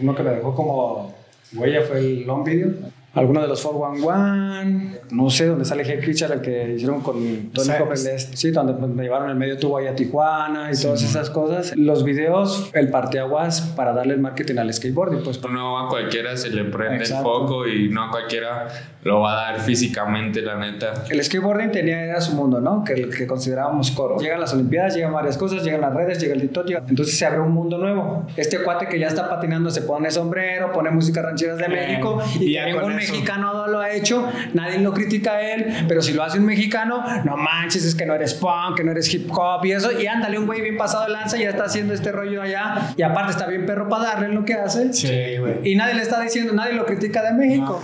Uno que me dejó como huella fue el long video. Alguno de los 411, no sé, donde sale Head Creature, el que hicieron con Tony Copelest, sí, donde me llevaron el medio tubo ahí a Tijuana y todas esas cosas. Los videos, el parteaguas para darle el marketing al skateboarding, pues. No a cualquiera se le prende el foco y no a cualquiera lo va a dar físicamente, la neta. El skateboarding tenía era su mundo, ¿no? Que el que considerábamos coro. Llegan las Olimpiadas, llegan varias cosas, llegan las redes, llega el TikTok, llega... entonces se abre un mundo nuevo. Este cuate que ya está patinando se pone sombrero, pone música rancheras de México y, y ningún mexicano lo ha hecho, nadie lo critica a él, pero si lo hace un mexicano, no manches, es que no eres punk, que no eres hip hop y eso, y ándale, un güey bien pasado de lanza ya está haciendo este rollo allá y aparte está bien perro para darle lo que hace. Sí, güey. Y nadie le está diciendo, nadie lo critica de México.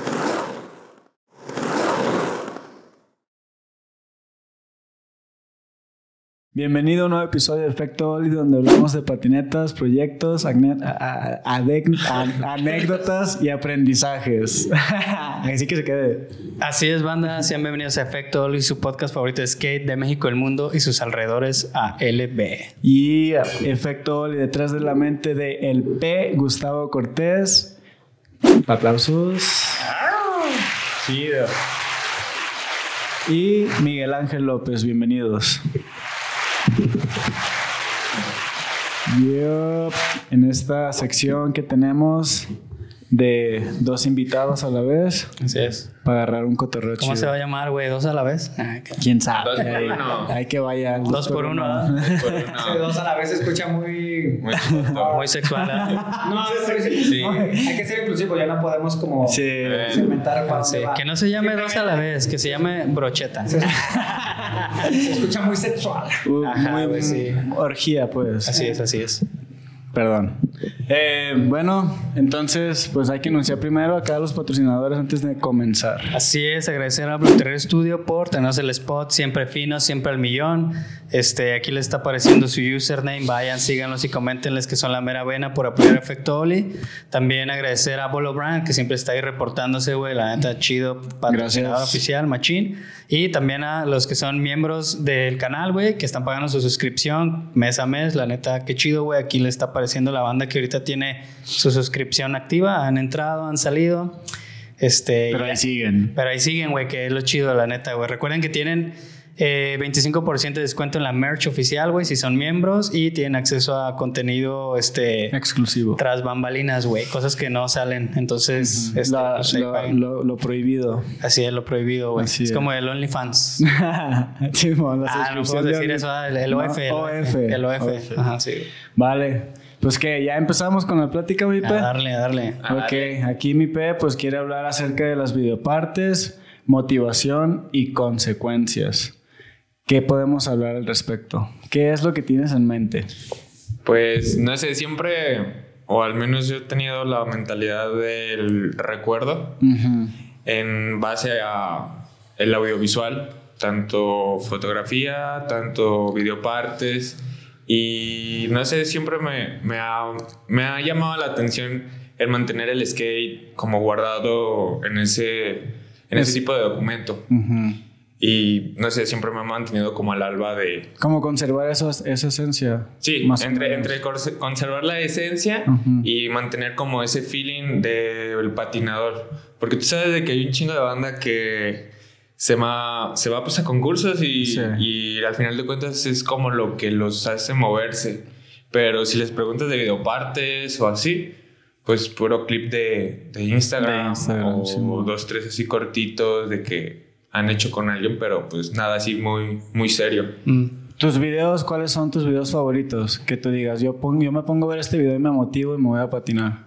Bienvenido a un nuevo episodio de Efecto Oli, donde hablamos de patinetas, proyectos, anécdotas y aprendizajes. Así que se quede. Así es, banda. Sean bienvenidos a Efecto Oli, su podcast favorito de skate de México, el mundo y sus alrededores a LB. Y Efecto Oli, detrás de la mente de El P, Gustavo Cortés. Aplausos. Sí. Y Miguel Ángel López, bienvenidos. En esta sección que tenemos de dos invitados a la vez. Así es. Para agarrar un cotorreo ¿Cómo se va a llamar, güey? ¿Dos a la vez? Ah, ¿Quién sabe? Dos por uno. Hay que vaya. Dos, por uno. Dos por uno. Dos a la vez se escucha muy... Muy Muy sexual. ¿eh? No, pero sí, Sí. no, hay que ser inclusivo, ya no podemos como Sí. segmentar para Sí, que no se llame dos a la vez, que se llame brocheta. Se escucha muy sexual. Uh, Ajá, muy, güey, sí. Orgía, pues. Así es, así es. Perdón. Eh, bueno, entonces, pues hay que anunciar primero acá a los patrocinadores antes de comenzar. Así es, agradecer a Blueterre Studio por tenernos el spot siempre fino, siempre al millón. Este, aquí les está apareciendo su username, vayan, síganlos y coméntenles que son la mera vena por apoyar Efecto Oli. También agradecer a Bolo Brand, que siempre está ahí reportándose, güey, la neta chido, patrocinador Gracias. oficial, machín. Y también a los que son miembros del canal, güey, que están pagando su suscripción mes a mes, la neta, qué chido, güey, aquí les está apareciendo la banda que ahorita tiene su suscripción activa, han entrado, han salido. Este, Pero ya- ahí siguen. pero ahí siguen, güey, que es lo chido, la neta, güey. Recuerden que tienen eh, 25% de descuento en la merch oficial, güey, si son miembros y tienen acceso a contenido, este, Exclusivo. tras bambalinas, güey, cosas que no salen. Entonces, este, La- pues, ahí lo, paguen. lo- lo prohibido. así es lo prohibido, güey. Es es. como el OnlyFans. La ah, no puedo de- decir eso, ah, el, No, OF. El OF. El OF. Ajá, sí. Vale. Pues que ya empezamos con la plática, mi A Pe. darle, a darle. Ok, aquí mi P pues quiere hablar acerca de las videopartes, motivación y consecuencias. ¿Qué podemos hablar al respecto? ¿Qué es lo que tienes en mente? Pues no sé, siempre, o al menos yo he tenido la mentalidad del recuerdo en base a el audiovisual, tanto fotografía, tanto videopartes. Y no sé, siempre me, me, ha, me ha llamado la atención el mantener el skate como guardado en ese, en ese tipo de documento. Ujú. Y no sé, siempre me ha mantenido como al alba de, ¿Cómo conservar eso- esa esencia? Sí, Más entre, entre conservar la esencia Ujú. y mantener como ese feeling del patinador. Porque tú sabes de que hay un chingo de banda que se va, se va pues, a concursos y, Sí. y al final de cuentas es como lo que los hace moverse. Pero si les preguntas de videopartes o así, pues puro clip de, de Instagram, De Instagram, o sí. dos, tres así cortitos de que han hecho con alguien, pero pues nada así muy, muy serio. Mm. ¿Tus videos, cuáles son tus videos favoritos? Que tú digas, yo, pongo, yo me pongo a ver este video y me motivo y me voy a patinar.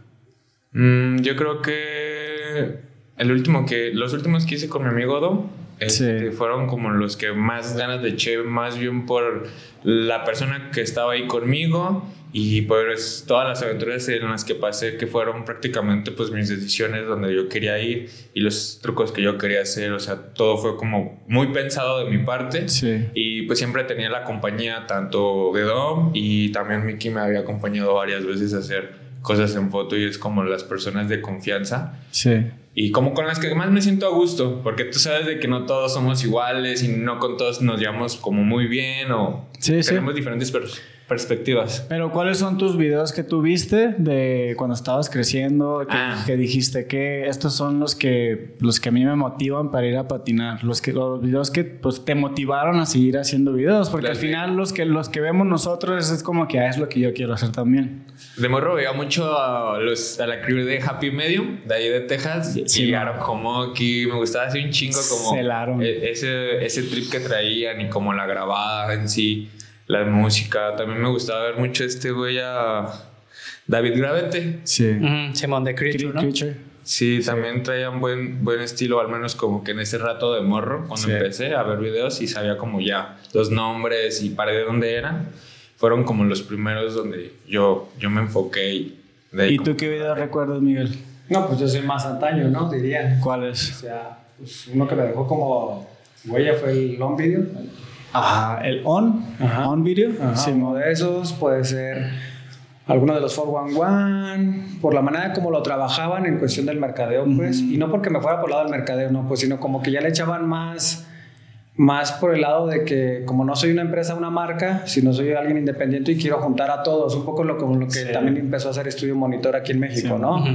Mm, yo creo que el último que los últimos que hice con mi amigo Dom este, Sí. fueron como los que más ganas de eché, más bien por la persona que estaba ahí conmigo y pues todas las aventuras en las que pasé que fueron prácticamente pues mis decisiones donde yo quería ir y los trucos que yo quería hacer, o sea, todo fue como muy pensado de mi parte. Sí. Y pues siempre tenía la compañía tanto de Dom y también Mickey me había acompañado varias veces a hacer cosas en foto y es como las personas de confianza Sí. Y como con las que más me siento a gusto, porque tú sabes de que no todos somos iguales y no con todos nos llevamos como muy bien o Sí, sí. tenemos diferentes pero perspectivas. Pero ¿cuáles son tus videos que tú viste de cuando estabas creciendo? Que, Ah. que dijiste que estos son los que, los que a mí me motivan para ir a patinar. Los, que, los videos que pues, te motivaron a seguir haciendo videos. Porque al final los que, los que vemos nosotros es como que ah, es lo que yo quiero hacer también. De morro veía mucho a, los, a la crew de Happy Medium, de ahí de Texas. Sí, y man. Aaron Homoki. Me gustaba así un chingo como Celaron. e- ese, ese trip que traían y como la grabada en sí, la música. También me gustaba ver mucho este güey a David Gravete. Sí. Ujú, Simón de Creature, ¿no? Creature. Sí, también traían buen, buen estilo, al menos como que en ese rato de morro, cuando Sí. empecé a ver videos y sabía como ya los nombres y para de dónde eran. Fueron como los primeros donde yo, yo me enfoqué y de ¿Y tú qué video recuerdas, Miguel? No, pues yo soy más antaño, ¿no? Diría. O ¿Cuáles? sea, pues uno que me dejó como huella fue el long video. Ajá, el On. Ajá. On Video. Sí, uno de esos puede ser alguno de los 411, por la manera como lo trabajaban en cuestión del mercadeo, pues, y no porque me fuera por el lado del mercadeo, no, pues, sino como que ya le echaban más, más por el lado de que como no soy una empresa, una marca, sino soy alguien independiente y quiero juntar a todos, un poco lo, como lo que Sí. también empezó a hacer Estudio Monitor aquí en México, Sí. ¿no? Ujú.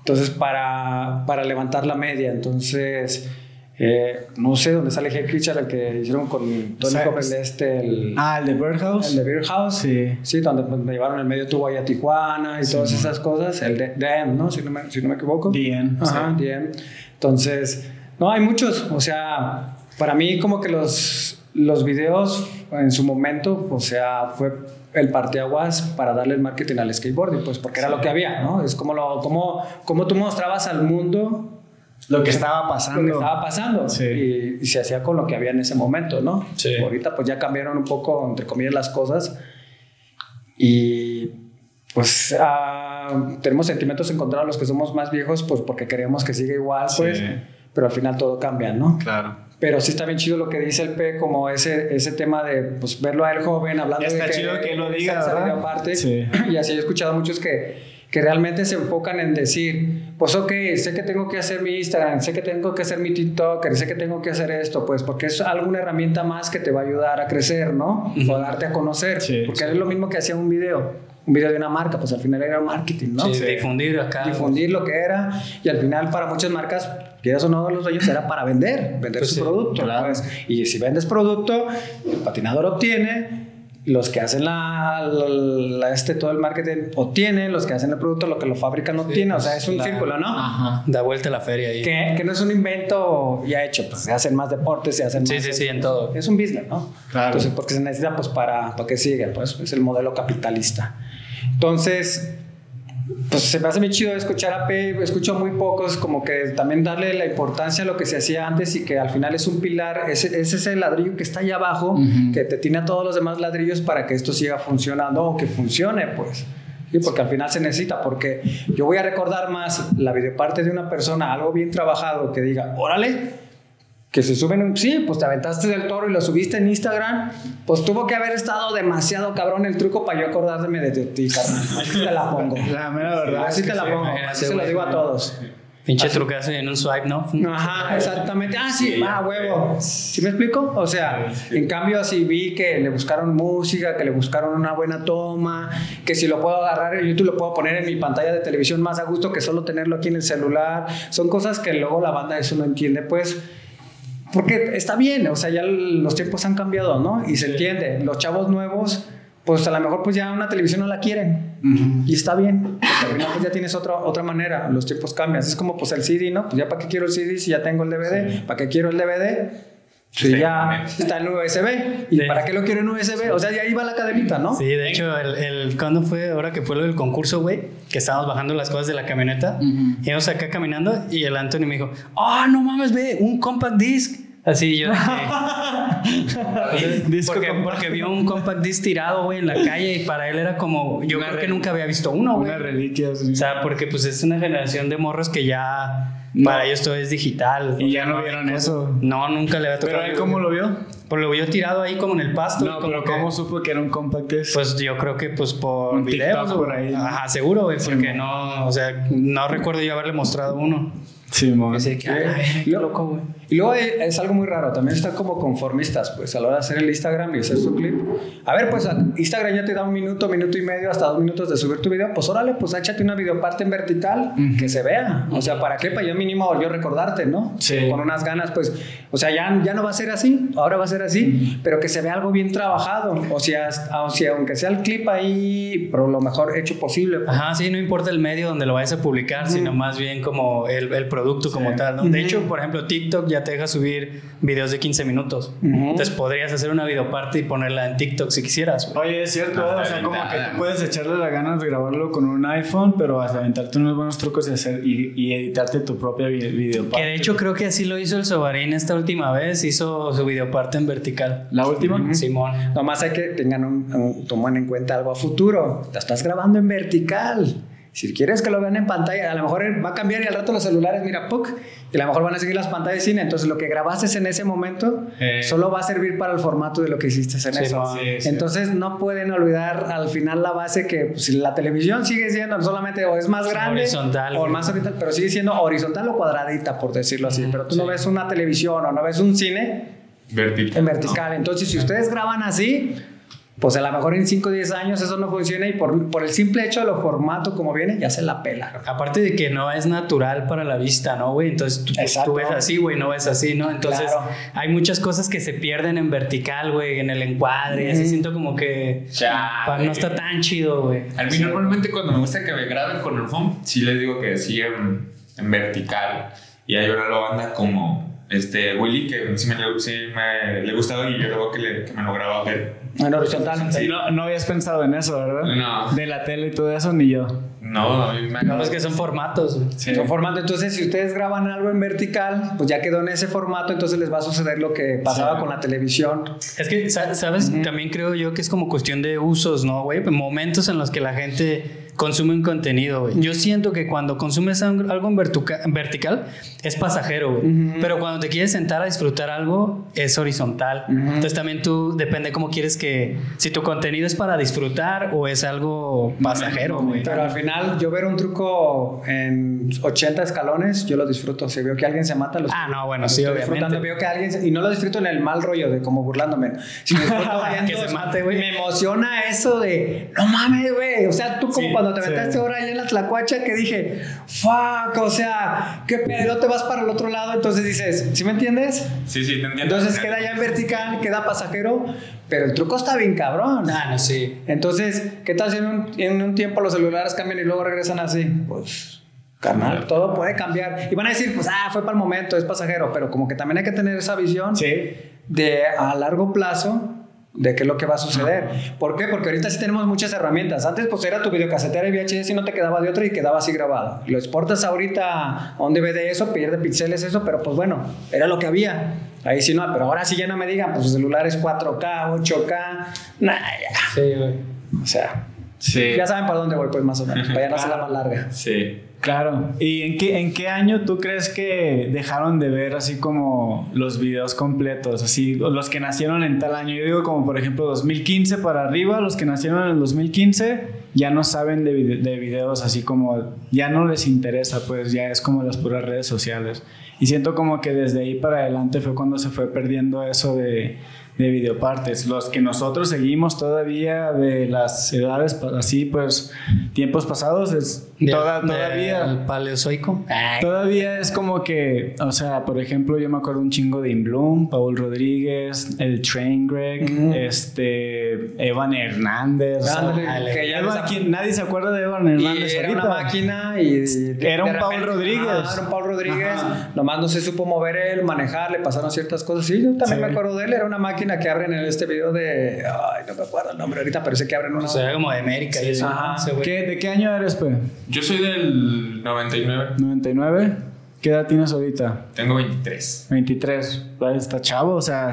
Entonces, para, para levantar la media, entonces... eh, no sé dónde sale Hey Creature, el que hicieron con Tony Coppel, este, el, Ah, el de Birdhouse. el de Beer House, Sí. sí, donde me llevaron el medio tubo ahí a Tijuana y todas esas cosas, el de DM, ¿no? Si no me, si no me equivoco. DM, Ajá, sí. DM. Entonces, no, hay muchos, o sea, para mí como que los, los videos en su momento, o sea, fue el parteaguas para darle el marketing al skateboarding, pues porque era lo que había, ¿no? Es como, lo, como, como tú mostrabas al mundo Lo que estaba pasando. lo que estaba pasando Sí. y, y se hacía con lo que había en ese momento, ¿no? Sí. Ahorita pues ya cambiaron un poco, entre comillas, las cosas y pues ah, tenemos sentimientos encontrados los que somos más viejos pues porque queremos que siga igual, pues, Sí. pero al final todo cambia, ¿no? Claro. Pero sí está bien chido lo que dice el P, como ese, ese tema de pues, verlo a él joven, hablando Está de que, chido que lo diga, ¿verdad? aparte. Sí. Y así he escuchado a muchos que, que realmente se enfocan en decir, pues ok, sé que tengo que hacer mi Instagram, sé que tengo que hacer mi TikTok, sé que tengo que hacer esto, pues porque es alguna herramienta más que te va a ayudar a crecer, ¿no? O a darte a conocer. Sí, porque sí. es lo mismo que hacía un video. Un video de una marca, pues al final era marketing, ¿no? Sí, difundir acá. difundir lo que era y al final para muchas marcas quieras o no los dueños era para vender vender Pues su sí, producto claro. pues. y si vendes producto el patinador obtiene los que hacen la, la- la- este todo el marketing obtienen los que hacen el producto lo que lo fabrican obtienen o sea es un La- círculo no Ajá. Da vuelta la feria ahí. que, que no es un invento ya hecho pues se hacen más deportes se hacen Sí, más sí, sí, en todo. es un business no Claro. entonces porque se necesita pues para, para que siga pues es el modelo capitalista entonces pues se me hace muy chido escuchar a P, escucho muy pocos, como que también darle la importancia a lo que se hacía antes y que al final es un pilar, ese es ese ladrillo que está allá abajo, Ujú. que te tiene a todos los demás ladrillos para que esto siga funcionando o que funcione, pues. Sí, porque al final se necesita, porque yo voy a recordar más la videoparte de una persona, algo bien trabajado, que diga, órale, que se suben un... Sí, pues te aventaste del toro y lo subiste en Instagram, pues tuvo que haber estado demasiado cabrón el truco para yo acordarme de, ti, carnal. Así te la pongo. La mera verdad. Así te la sí. pongo, así se lo digo a todos. Pinche trucazo en un swipe, ¿no? Ajá, exactamente. Ah, sí, ah, huevo. ¿Sí me explico? O sea, en cambio, así vi que le buscaron música, que le buscaron una buena toma, que si lo puedo agarrar en YouTube, lo puedo poner en mi pantalla de televisión más a gusto que solo tenerlo aquí en el celular. Son cosas que luego la banda eso no entiende, pues. Porque está bien, o sea, ya los tiempos han cambiado, ¿no? Y se entiende. Los chavos nuevos, pues a lo mejor pues ya una televisión no la quieren. Y está bien, porque al final pues ya tienes otra, otra manera, los tiempos cambian. Es como pues el CD, ¿no? Pues ya para qué quiero el CD si ya tengo el DVD, ¿para qué quiero el DVD? Si Sí, ya está en USB. ¿Y Sí. para qué lo quiero en USB? O sea, ya ahí va la cadenita, ¿no? Sí, de hecho, el, el, ¿cuándo fue? Ahora que fue lo del concurso, güey, que estábamos bajando las cosas de la camioneta, íbamos acá caminando y el Anthony me dijo, ah, no mames, ve, un compact disc. Así yo dije. Disco porque, porque vio un compact disc tirado, güey, en la calle y para él era como, yo Una creo que nunca había visto uno, güey. Una reliquia. sí. O sea, porque pues es una generación de morros que ya No. para ellos todo es digital. Y ya no vieron eso. No, nunca le había tocado. Pero él, ¿cómo lo vio? Pues lo vio tirado ahí como en el pasto. No, como pero que- ¿cómo supo que era un compact disc? Pues yo creo que pues por Un videos TikTok por ahí, ¿no? Ajá, seguro, güey, Sí, porque no, o sea, no recuerdo yo haberle mostrado uno. Simón. Así que, ay, qué loco, güey. Y luego es algo muy raro, también están como conformistas, pues a la hora de hacer el Instagram y hacer su clip. A ver, pues Instagram ya te da un minuto, minuto y medio, hasta dos minutos de subir tu video. Pues órale, pues échate una videoparte en vertical que se vea. O sea, ¿para qué? Para yo mínimo yo recordarte, ¿no? Sí. Con unas ganas, pues, o sea, ya, ya no va a ser así, ahora va a ser así, pero que se vea algo bien trabajado. O sea, o sea, aunque sea el clip ahí, pero lo mejor hecho posible. pues. Ajá, sí, no importa el medio donde lo vayas a publicar, sino más bien como el, el producto como tal, ¿no? De hecho, por ejemplo, TikTok ya te deja subir videos de 15 minutos. Entonces podrías hacer una videoparte y ponerla en TikTok si quisieras. güey. Oye, es cierto, ¿eh? o sea, como que tú puedes echarle las ganas de grabarlo con un iPhone, pero hasta aventarte unos buenos trucos y, hacer, y, y editarte tu propia vi- video. Que de hecho creo que así lo hizo el Sobarín esta última vez, hizo su videoparte en vertical. ¿La última? Simón. Nomás hay que tengan un, un- tomen en cuenta algo a futuro. La estás grabando en vertical. Si quieres que lo vean en pantalla, a lo mejor va a cambiar y al rato los celulares, mira, ¡puc! y a lo mejor van a seguir las pantallas de cine. Entonces, lo que grabaste en ese momento Eh. solo va a servir para el formato de lo que hiciste en Sí, eso. no, sí, sí. Entonces, no pueden olvidar al final la base que pues, si la televisión sigue siendo solamente o es más grande Horizontal, o más horizontal, pero sigue siendo horizontal o cuadradita, por decirlo así. Pero tú no ves una televisión o no ves un cine Vertical. en vertical. Entonces, si ustedes graban así, pues a lo mejor en 5 o 10 años eso no funciona y por, por el simple hecho de lo formato como viene, ya se la pela. Aparte de que no es natural para la vista, ¿no, güey? Entonces tú, ves así, güey, no ves así, ¿no? Entonces Claro. hay muchas cosas que se pierden en vertical, güey, en el encuadre. Así siento como que pa- no está tan chido, güey. A mí normalmente cuando me gusta que me graben con el phone, sí les digo que sí en, en vertical. Y hay una banda como este Willy que sí me, sí me le gustaba y yo luego que, le, que me lo grababa a ver. En horizontal. Sí, no, no habías pensado en eso, ¿verdad? No. De la tele y todo eso, ni yo. No, a mí me No, es que son formatos. Son formato. Entonces, si ustedes graban algo en vertical, pues ya quedó en ese formato, entonces les va a suceder lo que pasaba con la televisión. Es que, sa- ¿sabes? También creo yo que es como cuestión de usos, ¿no, güey? Momentos en los que la gente consume un contenido, güey. Yo siento que cuando consumes algo en, en vertical es pasajero, güey. Pero cuando te quieres sentar a disfrutar algo es horizontal. Entonces también tú depende cómo quieres que... Si tu contenido es para disfrutar o es algo pasajero, güey. Pero al final, yo ver un truco en 80 escalones, yo lo disfruto. Si veo que alguien se mata, lo Ah, no, bueno, sí, estoy obviamente. Veo que alguien, y no lo disfruto en el mal rollo de como burlándome. Si disfruto viendo, Que se mate, güey. Me emociona eso de, no mames, güey. O sea, tú como Sí, cuando te sí. metiste ahora ahí en la tlacuacha que dije, fuck, o sea, qué pedo, te vas para el otro lado. Entonces dices, ¿sí me entiendes? Sí, sí, te entiendo. Entonces queda ya en vertical, queda pasajero, pero el truco está bien cabrón. Ah, no, sí. Entonces, ¿qué tal si en un, en un tiempo los celulares cambian y luego regresan así? Pues, carnal, todo puede cambiar. Y van a decir, pues, ah, fue para el momento, es pasajero, pero como que también hay que tener esa visión Sí. de a largo plazo de qué es lo que va a suceder. ¿Por qué? Porque ahorita sí tenemos muchas herramientas. Antes, pues, era tu videocasetera y VHS y no te quedaba de otra y quedaba así grabado. Lo exportas ahorita a un DVD eso, pierde píxeles eso, pero pues bueno, era lo que había. Ahí sí no, pero ahora sí ya no me digan, pues, celulares 4K, 8K, nah, ya. Sí, güey. O sea, Sí. ya saben para dónde voy, pues más o menos, para ya no hacerla más larga. Sí. Claro. ¿Y en qué, en qué año tú crees que dejaron de ver así como los videos completos? Así, los que nacieron en tal año. Yo digo como por ejemplo 2015 para arriba, los que nacieron en el 2015 ya no saben de, de videos así como, ya no les interesa, pues ya es como las puras redes sociales. Y siento como que desde ahí para adelante fue cuando se fue perdiendo eso de, de videopartes. Los que nosotros seguimos todavía de las edades así, pues tiempos pasados, es De- toda- de- todavía... el paleozoico. Todavía es como que, o sea, por ejemplo, yo me acuerdo un chingo de In Bloom, Paul Rodríguez, el Train Greg, este, Evan Hernández. o sea, Ándale, que ya Evan- les- ¿quién- nadie se acuerda de Evan Y Hernández era ahorita. una máquina y... de- Era un Paul Rodríguez. Ajá, era un Paul Rodríguez. Nomás no se supo mover él, manejar, le pasaron ciertas cosas. Sí, yo también Sí. me acuerdo de él. Era una máquina que abren en este video de... Ay, no me acuerdo el nombre ahorita, pero sé que abren una... O sea, como de América y eso. Ajá. Ese güey. ¿Qué- ¿De qué año eres, pe? Yo soy del 99. ¿99? ¿Qué edad tienes ahorita? Tengo 23. 23. Pues, Está chavo, o sea,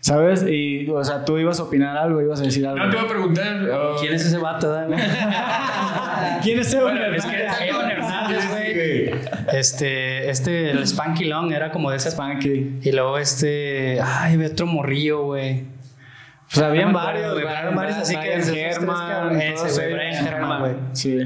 ¿sabes? Y, o sea, tú ibas a opinar algo, ibas a decir algo. No te voy a preguntar. oh, ¿Quién es ese vato? ¿Quién es Evan Bueno, es que Hernández? Evan Hernández, güey. Este, este, el Spanky Long era como de ese Spanky. Y luego este, ay, ve otro morrillo, güey. Pues habían No me acuerdo, varios, güey, habían varios así que Herman. Ese, güey. Brian Herman, güey. Sí.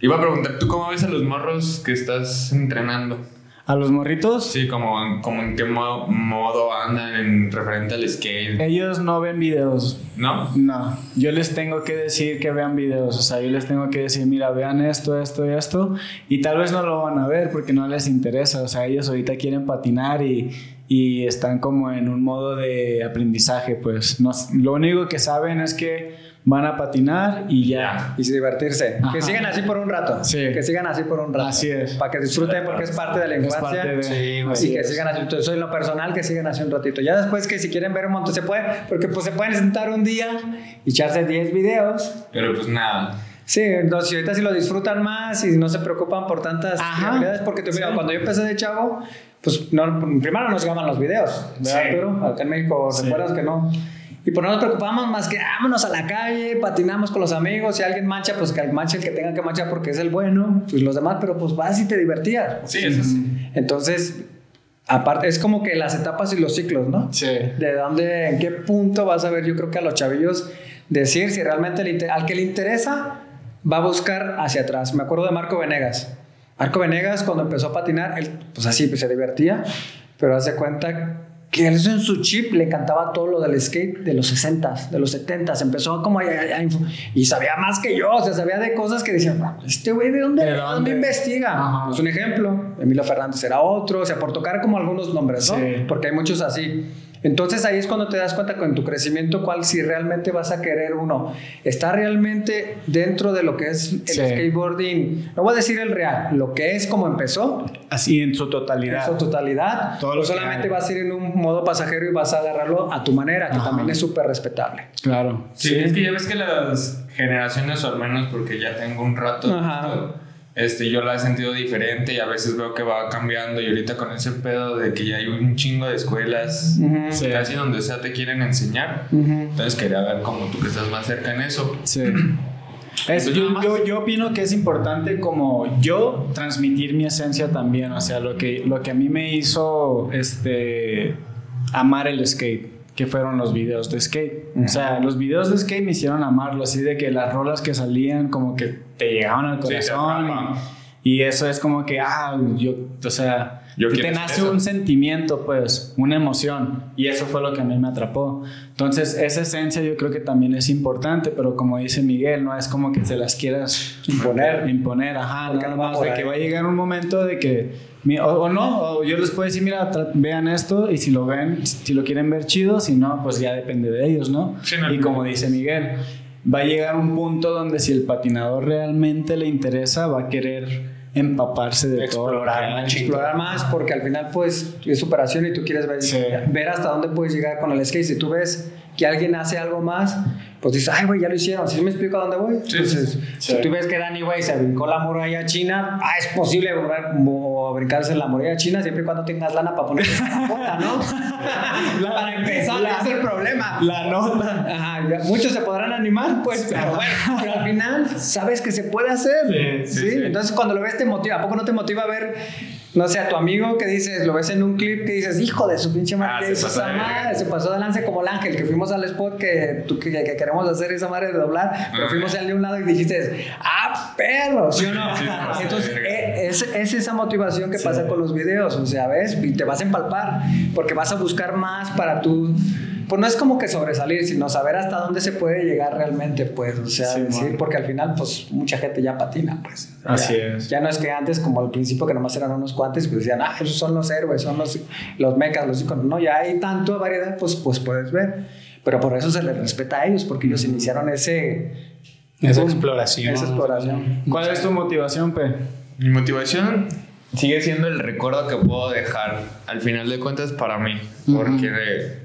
Iba a preguntar, ¿tú cómo ves a los morros que estás entrenando? ¿A los morritos? Sí, como, como en qué modo, modo andan en referente al skate. Ellos no ven videos. ¿No? No, yo les tengo que decir que vean videos, o sea, yo les tengo que decir, mira, vean esto, esto y esto, y tal vez no lo van a ver porque no les interesa, o sea, ellos ahorita quieren patinar y, y están como en un modo de aprendizaje, pues no, lo único que saben es que van a patinar y ya. Y divertirse. Ajá. Que sigan así por un rato. Sí. Que sigan así por un rato. Así es. Para que disfruten porque es parte de la Es infancia. parte de- Sí, güey. y así que es. sigan así. Entonces, en lo personal, que sigan así un ratito. Ya después que si quieren ver un montón se puede, porque pues se pueden sentar un día y echarse 10 videos. Pero pues nada. Sí, entonces si ahorita si lo disfrutan más y no se preocupan por tantas Ajá. habilidades, porque tú, mira, Sí. cuando yo empecé de chavo, pues no, primero nos llegaban los videos, ¿verdad, Sí. Arturo? Acá en México, Sí. ¿recuerdas que no? Y pues no nos preocupamos más que vámonos a la calle, patinamos con los amigos, si alguien mancha, pues que manche el que tenga que manchar porque es el bueno, pues los demás, pero pues vas y te divertías. Sí, eso sí. Entonces, aparte, es como que las etapas y los ciclos, ¿no? Sí. de dónde, en qué punto vas a ver, yo creo que a los chavillos decir si realmente le al que le interesa va a buscar hacia atrás. Me acuerdo de Marco Venegas. Marco Venegas cuando empezó a patinar, él pues así pues, se divertía, pero hace cuenta que él en su chip le encantaba todo lo del skate de los 60s, de los 70s, empezó como a, a- a y sabía más que yo, o sea, sabía de cosas que decían, "Ah, este güey de dónde, ¿De ¿De dónde? dónde investiga? Ajá. Es un ejemplo, Emilio Fernández era otro, o sea, por tocar como algunos nombres, ¿no? Sí. porque hay muchos así. Entonces ahí es cuando te das cuenta con tu crecimiento cuál si realmente vas a querer uno. Está realmente dentro de lo que es el Sí. skateboarding. No voy a decir el real, lo que es como empezó, Así en su en totalidad. su totalidad. Todo o lo que solamente vas a ir en un modo pasajero y vas a agarrarlo a tu manera, que Ajá. también es súper respetable. Claro. Sí, es que ya ves que las generaciones, o al menos porque ya tengo un rato, Ajá. Este, yo la he sentido diferente y a veces veo que va cambiando y ahorita con ese pedo de que ya hay un chingo de escuelas, Ujú. Sí. casi donde sea te quieren enseñar. Ujú. Entonces quería ver como tú que estás más cerca en eso. Sí. Es- yo, yo, yo opino que es importante como yo transmitir mi esencia también, o sea, lo que, lo que a mí me hizo este, amar el skate, que fueron los videos de skate. O sea, los videos de skate me hicieron amarlo, así de que las rolas que salían como que te llegaban al corazón. y, y eso es como que, ah, yo, o sea, Yo te nace eso. un sentimiento, pues, una emoción. Y eso fue lo que a mí me atrapó. Entonces, esa esencia yo creo que también es importante, pero como dice Miguel, no es como que se las quieras Imponer. Imponer, ajá. Porque Nada más de que va a llegar un momento de que, o, o no, o yo les puedo decir, mira, vean esto y si lo ven, si lo quieren ver chido, si no, pues ya depende de ellos, ¿no? Sí, no y como dice Miguel, va a llegar un punto donde si el patinador realmente le interesa, va a querer empaparse de todo. lo que explorar, explorar más porque al final pues es superación y tú quieres ver, Sí. ver hasta dónde puedes llegar con el skate. Si tú ves que alguien hace algo más, pues dices, ay, güey, ya lo hicieron. ¿Sí me explico a dónde voy? Sí, Entonces, sí, sí. si tú ves que Danny, güey, se brincó la muralla china, ah, es posible brincar- brincarse en la muralla china siempre y cuando tengas lana para ponerse la puta, ¿no? para empezar, la- es el problema. La nota. Ajá, ya, muchos se podrán animar, pues, pero bueno, pero al final sabes que se puede hacer. Sí. Entonces, cuando lo ves, te motiva. ¿A poco no te motiva a ver, no sé, a tu amigo que dices, lo ves en un clip que dices, hijo de su pinche madre, Ah, ¿qué se pasó de de lance como el ángel, que fuimos al spot que, tú, que, que queremos hacer esa madre de doblar, pero fuimos al de un lado y dijiste, ¡ah, perro! ¿Sí o no? Sí, de Entonces, eh, es, es esa motivación que pasa con los videos, o sea, ¿ves? Y te vas a empalpar, porque vas a buscar más para tú. Pues no es como que sobresalir, sino saber hasta dónde se puede llegar realmente, pues, o sea, Sí, decir, porque al final, pues, mucha gente ya patina, pues. Así Ya- es. Ya no es que antes, como al principio, que nomás eran unos cuantos, pues decían, ah, esos son los héroes, son los, los mecas, los iconos. No, ya hay tanto variedad, pues, pues puedes ver. Pero por eso se les respeta a ellos, porque ellos iniciaron ese... Esa boom, exploración. Esa exploración. ¿Cuál es tu motivación, Pe? Mi motivación sigue siendo el recuerdo que puedo dejar al final de cuentas para mí, porque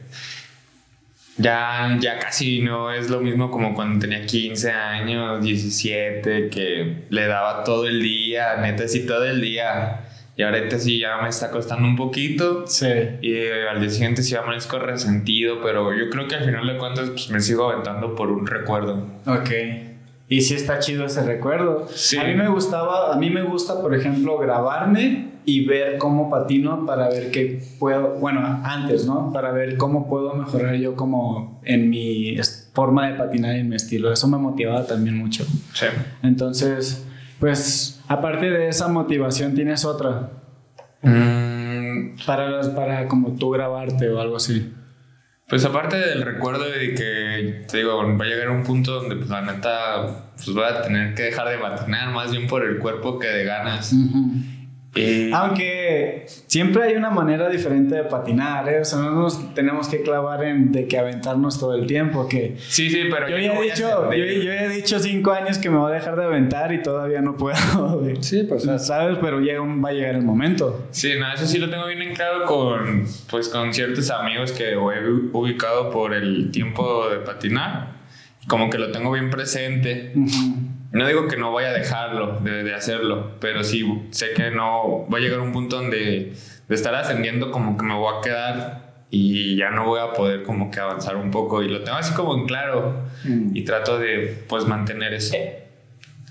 ya, ya casi no es lo mismo como cuando tenía 15 años, 17, que le daba todo el día, neta sí todo el día. Y ahorita sí ya me está costando un poquito. Sí. Y eh, al día siguiente sí amanezco resentido, pero yo creo que al final de cuentas pues me sigo aventando por un recuerdo. Ok. Y sí está chido ese recuerdo. Sí. A mí me gustaba, a mí me gusta, por ejemplo, grabarme y ver cómo patino para ver qué puedo, bueno, antes, ¿no? Para ver cómo puedo mejorar yo como en mi forma de patinar y en mi estilo. Eso me motivaba también mucho. Sí. Entonces, pues, aparte de esa motivación, ¿tienes otra? Mm, Para, para como tú grabarte o algo así. Pues aparte del recuerdo de que, te digo, va a llegar un punto donde pues la neta, pues voy a tener que dejar de patinar más bien por el cuerpo que de ganas. Y Aunque siempre hay una manera diferente de patinar, ¿eh? O sea, no nos tenemos que clavar en de que aventarnos todo el tiempo, que... sí, sí, pero Yo no ya, he dicho, yo, yo he dicho cinco años que me voy a dejar de aventar y todavía no puedo, güey. Sí, pues, o sea, ¿Sabes? Pero llega un- va a llegar el momento. Sí, no, eso sí lo tengo bien en claro con, pues, con ciertos amigos que he ubicado por el tiempo de patinar. Como que lo tengo bien presente. No digo que no vaya a dejarlo de, de hacerlo, pero sí sé que no va a llegar un punto donde de estar ascendiendo como que me voy a quedar y ya no voy a poder como que avanzar un poco y lo tengo así como en claro y trato de pues mantener eso.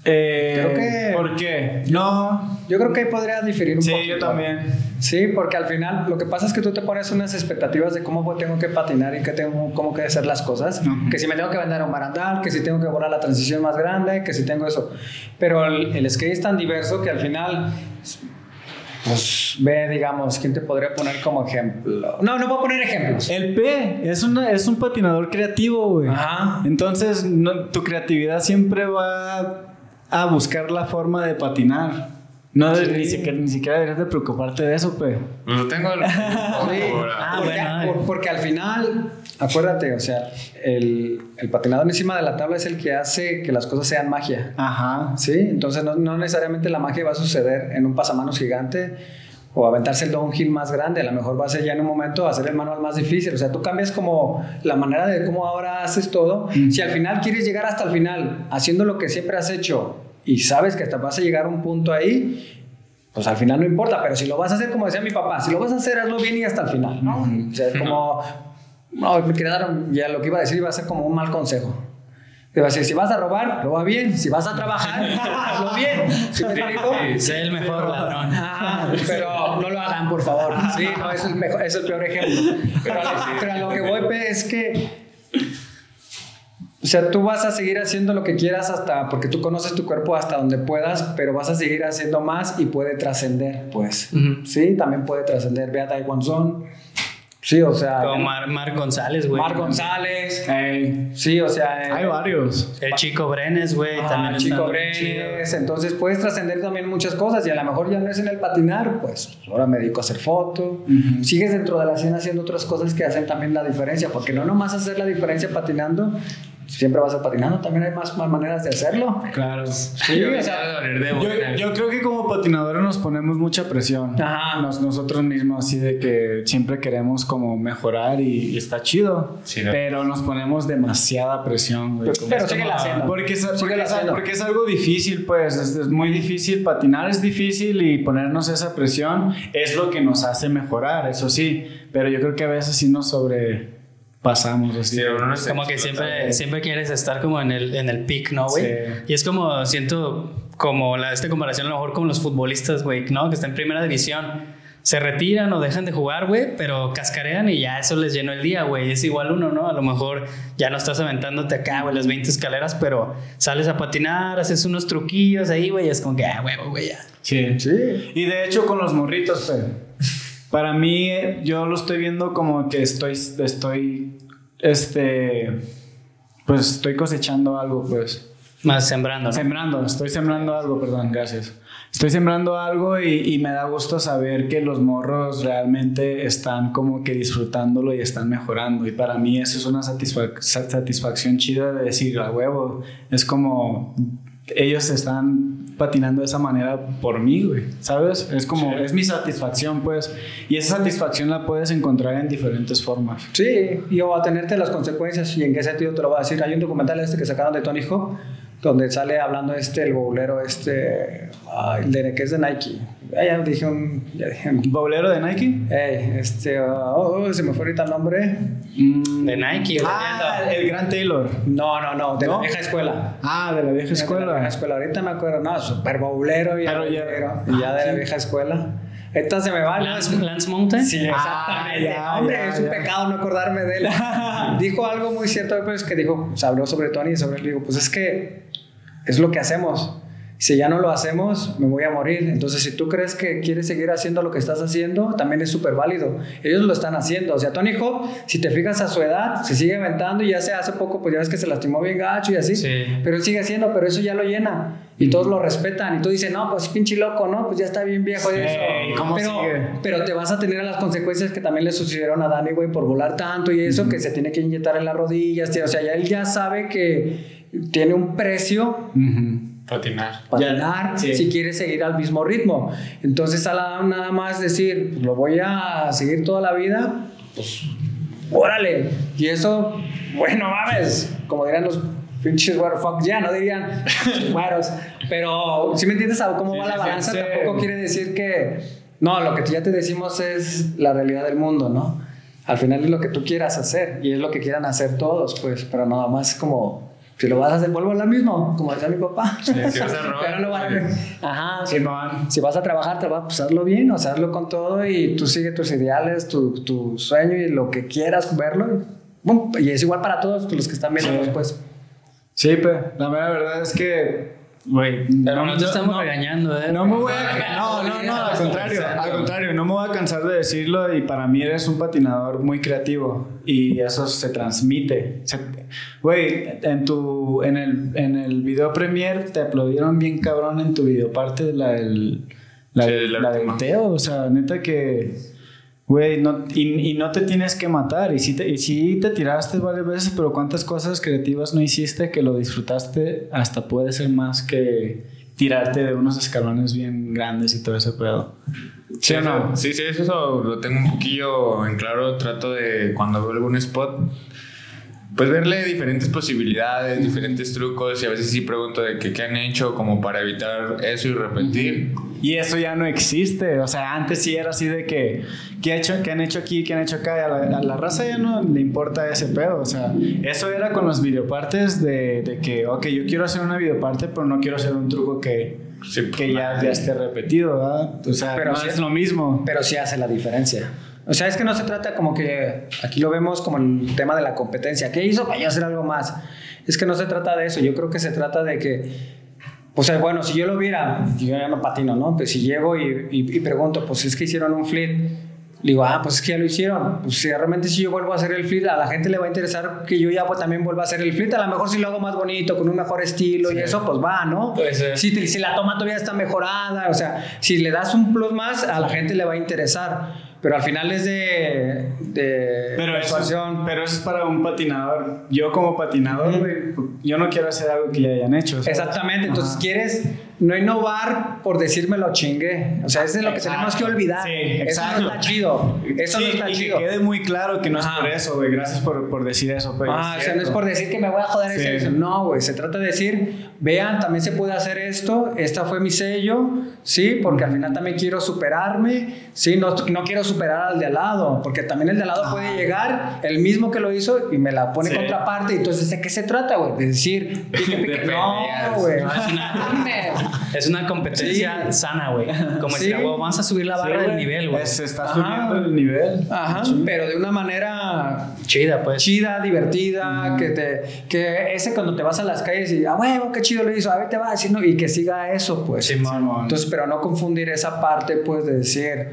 Eh, Creo que- ¿Por qué? No. yo creo que ahí podría diferir un Sí, poco. yo también. Sí, porque al final lo que pasa es que tú te pones unas expectativas de cómo tengo que patinar y que tengo, cómo que hacer las cosas. Ujú. Que si me tengo que vender un barandal, que si tengo que volar la transición más grande, que si tengo eso. Pero el, el skate es tan diverso que al final, pues ve, digamos, ¿quién te podría poner como ejemplo? No, no voy a poner ejemplos. El P es, una, es un patinador creativo, güey. Ajá. Entonces, no- tu creatividad siempre va a buscar la forma de patinar. No, Sí. ni, siquiera, ni siquiera deberías de preocuparte de eso, pues. Lo tengo. Ah, porque, bueno. por- porque al final, acuérdate, o sea, el, el patinador encima de la tabla es el que hace que las cosas sean magia. Ajá. Sí, entonces no, no necesariamente la magia va a suceder en un pasamanos gigante o aventarse el downhill más grande. A lo mejor va a ser ya en un momento hacer el manual más difícil. O sea, tú cambias como la manera de cómo ahora haces todo. Si al final quieres llegar hasta el final haciendo lo que siempre has hecho y sabes que hasta vas a llegar a un punto ahí, pues al final no importa. Pero si lo vas a hacer como decía mi papá, si lo vas a hacer, hazlo bien y hasta el final. ¿no? O sea, como... No, me dar, ya lo que iba a decir iba a ser como un mal consejo. Te iba a decir, si vas a robar, roba bien. Si vas a trabajar, hazlo bien. ¿Sí me explico? Sé el mejor ladrón. Ah, pero no lo hagan, por favor. Sí, no, es el, mejor, es el peor ejemplo. Pero, a lo- pero a lo que voy, Pe, es que. O sea, tú vas a seguir haciendo lo que quieras hasta. Porque tú conoces tu cuerpo hasta donde puedas, pero vas a seguir haciendo más y puede trascender, pues. Sí, también puede trascender. Ve a Taiwan Zone. Sí, o sea. Como Mar, Mar González, güey. Mar González. Sí, o sea. eh, hay varios. El chico Brenes, güey. Ah, también está Chico Brenes, entonces puedes trascender también muchas cosas y a lo mejor ya no es en el patinar, pues ahora me dedico a hacer foto. Ujú. Sigues dentro de la escena haciendo otras cosas que hacen también la diferencia, porque no nomás hacer la diferencia patinando, siempre vas a patinando, también hay más, más maneras de hacerlo. Claro. Sí, Yo o sea, Yo, yo creo que como patinadores nos ponemos mucha presión. Ajá. Nos- nosotros mismos, así de que siempre queremos como mejorar y, y está chido. Sí, ¿no? pero nos ponemos demasiada presión, güey. Pero síguela haciendo. Porque es, porque, es, porque es algo difícil, pues. Es, es muy difícil. Patinar es difícil y ponernos esa presión es lo que nos hace mejorar, eso sí. Pero yo creo que a veces sí nos sobrepasamos. Así. Sí, uno no Como que siempre, siempre quieres estar como en el, en el peak, ¿no, güey? Sí. Y es como, siento, como la, esta comparación a lo mejor con los futbolistas, güey, ¿no? Que están en primera división. Se retiran o dejan de jugar, güey, pero cascarean y ya eso les llenó el día, güey. Es igual uno, ¿no? A lo mejor ya no estás aventándote acá, güey, las 20 escaleras, pero sales a patinar, haces unos truquillos ahí, güey, es como que, ah, huevo, güey, ya. Sí. Sí. Y de hecho con los morritos, pero para mí eh, yo lo estoy viendo como que estoy, estoy, este, pues estoy cosechando algo, pues. Más sembrando, ¿no? Sembrando, estoy sembrando algo, perdón, gracias. Estoy sembrando algo y, y me da gusto saber que los morros realmente están como que disfrutándolo y están mejorando. Y para mí eso es una satisfac- sa- satisfacción chida de decir, a huevo, es como ellos están patinando de esa manera por mí, güey, ¿sabes? Es como, es mi satisfacción, pues. Y esa satisfacción la puedes encontrar en diferentes formas. Sí, y o a tenerte las consecuencias. ¿Y en qué sentido te lo voy a decir? Hay un documental este que sacaron de Tony Hawk, donde sale hablando este, el bowlero este, el de, que es de Nike. Ah, ya dije un... Ya dije un ¿Bolero de Nike? Ey, este, oh, oh, se me fue ahorita el nombre. Mm. De Nike. Ah, el Gran Taylor. No, no, no, de ¿No? la vieja escuela. Ah, de la vieja De la escuela. vieja escuela. Ahorita me acuerdo, no, super bowlero y Pero ya- bowlero, y ya de la sí. vieja escuela. Esta se me va. Lance, Lance Mountain. Sí, Ah, exactamente. ya, Hombre, ya, es un ya. pecado no acordarme de él. dijo algo muy cierto, pues, que dijo, pues, habló sobre Tony y sobre él. Digo, pues es que es lo que hacemos. Si ya no lo hacemos, me voy a morir. Entonces, si tú crees que quieres seguir haciendo lo que estás haciendo, también es súper válido. Ellos lo están haciendo. O sea, Tony Hawk, si te fijas a su edad, se sigue aventando y ya se hace poco, pues ya ves que se lastimó bien gacho y así. Pero él sigue haciendo, pero eso ya lo llena. Y todos lo respetan. Y tú dices, no, pues pinche loco, ¿no? Pues ya está bien viejo y eso. pero, pero te vas a tener las consecuencias que también le sucedieron a Danny, güey, por volar tanto y eso, que se tiene que inyectar en las rodillas. O sea, ya él ya sabe que tiene un precio. Patinar. Patinar si quiere seguir al mismo ritmo. Entonces, a la, nada más decir, pues, lo voy a seguir toda la vida, pues, órale. Y eso, bueno, mames, como dirán los pinches fuck ya, no dirían güeros. Pero, si me entiendes cómo va la balanza, tampoco quiere decir que, no, lo que ya te decimos es la realidad del mundo, ¿no? Al final es lo que tú quieras hacer y es lo que quieran hacer todos, pues, pero nada más como si lo vas a hacer, vuelvo a lo mismo, como decía mi papá. si vas a robar, Ajá. si vas a trabajar, pues hazlo bien, o sea, hazlo con todo y tú sigue tus ideales, tu, tu sueño y lo que quieras verlo. Y, es igual para todos los que están viendo después. Sí, pero la verdad es que Güey, pero no, te estamos regañando, ¿eh? No me voy a. No, no, no, al contrario. Al contrario, no me voy a cansar de decirlo y para mí eres un patinador muy creativo y eso se transmite. Güey, en tu. En el, en el video premier te aplaudieron bien cabrón en tu video parte de la del. La, la del Teo, o sea, neta que Güey, no, y, y, no te tienes que matar. Y sí te, y sí te tiraste varias veces, pero ¿cuántas cosas creativas no hiciste que lo disfrutaste? Hasta puede ser más que tirarte de unos escalones bien grandes y todo ese pedo. ¿Sí, o no? Sí, sí, eso lo tengo un poquillo en claro. Trato de, cuando veo algún spot, pues verle diferentes posibilidades, diferentes trucos y a veces sí pregunto de qué han hecho como para evitar eso y repetir. Y eso ya no existe, o sea, antes sí era así de que, ¿qué, hecho, qué han hecho aquí, qué han hecho acá? A la, raza ya no le importa ese pedo, o sea, eso era con los videopartes de, de que, ok, yo quiero hacer una videoparte, pero no quiero hacer un truco que, que ya, ya esté repetido, ¿verdad? O sea, pero no es lo mismo. Pero sí hace la diferencia. O sea, es que no se trata como que aquí lo vemos como el tema de la competencia. ¿Qué hizo para yo hacer algo más? Es que no se trata de eso. Yo creo que se trata de que, o sea, bueno, si yo lo viera, yo ya no patino, ¿no? Pues si llego y, y, pregunto, pues es que hicieron un flip. Digo, ah, pues es que ya lo hicieron. Pues si realmente si yo vuelvo a hacer el flip, a la gente le va a interesar que yo ya pues, también vuelva a hacer el flip. A lo mejor si lo hago más bonito, con un mejor estilo y eso, pues va, ¿no? Si, si la toma todavía está mejorada, o sea, si le das un plus más, a la gente le va a interesar pero al final es de, de pero eso, pero eso es para un patinador. Yo como patinador, yo no quiero hacer algo que ya hayan hecho. Exactamente, entonces quieres no innovar por decirme lo chingue. O sea, eso es lo que tenemos que olvidar. Sí, eso no está chido. Eso no está y chido. Que quede muy claro que no es por eso, güey. Gracias por, por, decir eso. Pues, ah, o sea, no es por decir que me voy a joder ese. No, güey. Se trata de decir, vean, también se puede hacer esto. Esta fue mi sello, ¿sí? Porque al final también quiero superarme, ¿sí? No, no quiero superar al de al lado, porque también el de al lado puede ah. llegar, el mismo que lo hizo, y me la pone contraparte. Entonces, ¿de qué se trata, güey? De decir, no, güey. Es una competencia sana, güey. Como sí. vamos a subir la barra del nivel, güey. Se está subiendo el nivel. Ajá, pero de una manera chida, pues. Chida, divertida, que te que ese cuando te vas a las calles y, ah, huevo, qué chido lo hizo, a ver, te va a decir, no, y que siga eso, pues. Sí, man, Entonces, pero no confundir esa parte, pues, de decir,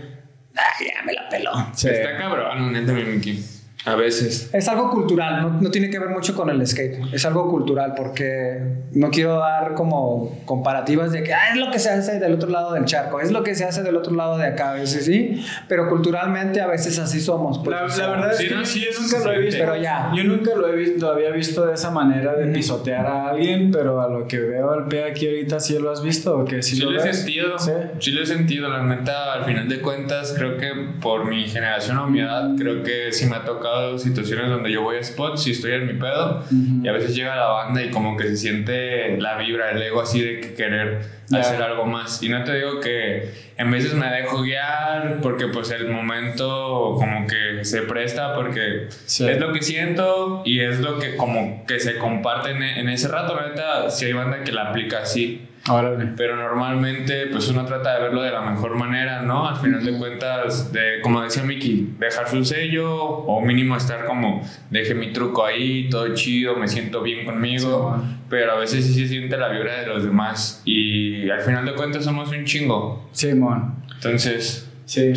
ah, ya me la peló. Está cabrón, neta, mi Mickey. A veces. Es algo cultural, no, no, tiene que ver mucho con el skate. Es algo cultural porque no quiero dar como comparativas de que ah, es lo que se hace del otro lado del charco, es lo que se hace del otro lado de acá, a veces sí, pero culturalmente a veces así somos. Pues, la, verdad es que sí, yo nunca lo he visto. Pero ya. Yo nunca lo, he visto, lo había visto de esa manera de pisotear a alguien, pero a lo que veo al pie aquí ahorita, ¿sí lo has visto o que sí, lo, he sentido. ¿Sí? ¿Sí? lo he sentido, la neta, al final de cuentas, creo que por mi generación o mi edad, creo que sí me ha tocado situaciones donde yo voy a spots y estoy en mi pedo y a veces llega la banda y como que se siente la vibra, el ego así de querer hacer algo más. Y no te digo que en veces me dejo guiar porque pues el momento como que se presta porque es lo que siento y es lo que como que se comparte en, ese rato. La neta, si hay banda que la aplica así. Órale. Pero normalmente, pues uno trata de verlo de la mejor manera, ¿no? Al final de cuentas, de, como decía Miki, dejar su sello o mínimo estar como, deje mi truco ahí, todo chido, me siento bien conmigo. pero a veces sí se siente la vibra de los demás y al final de cuentas somos un chingo. Simón. Entonces, Sí.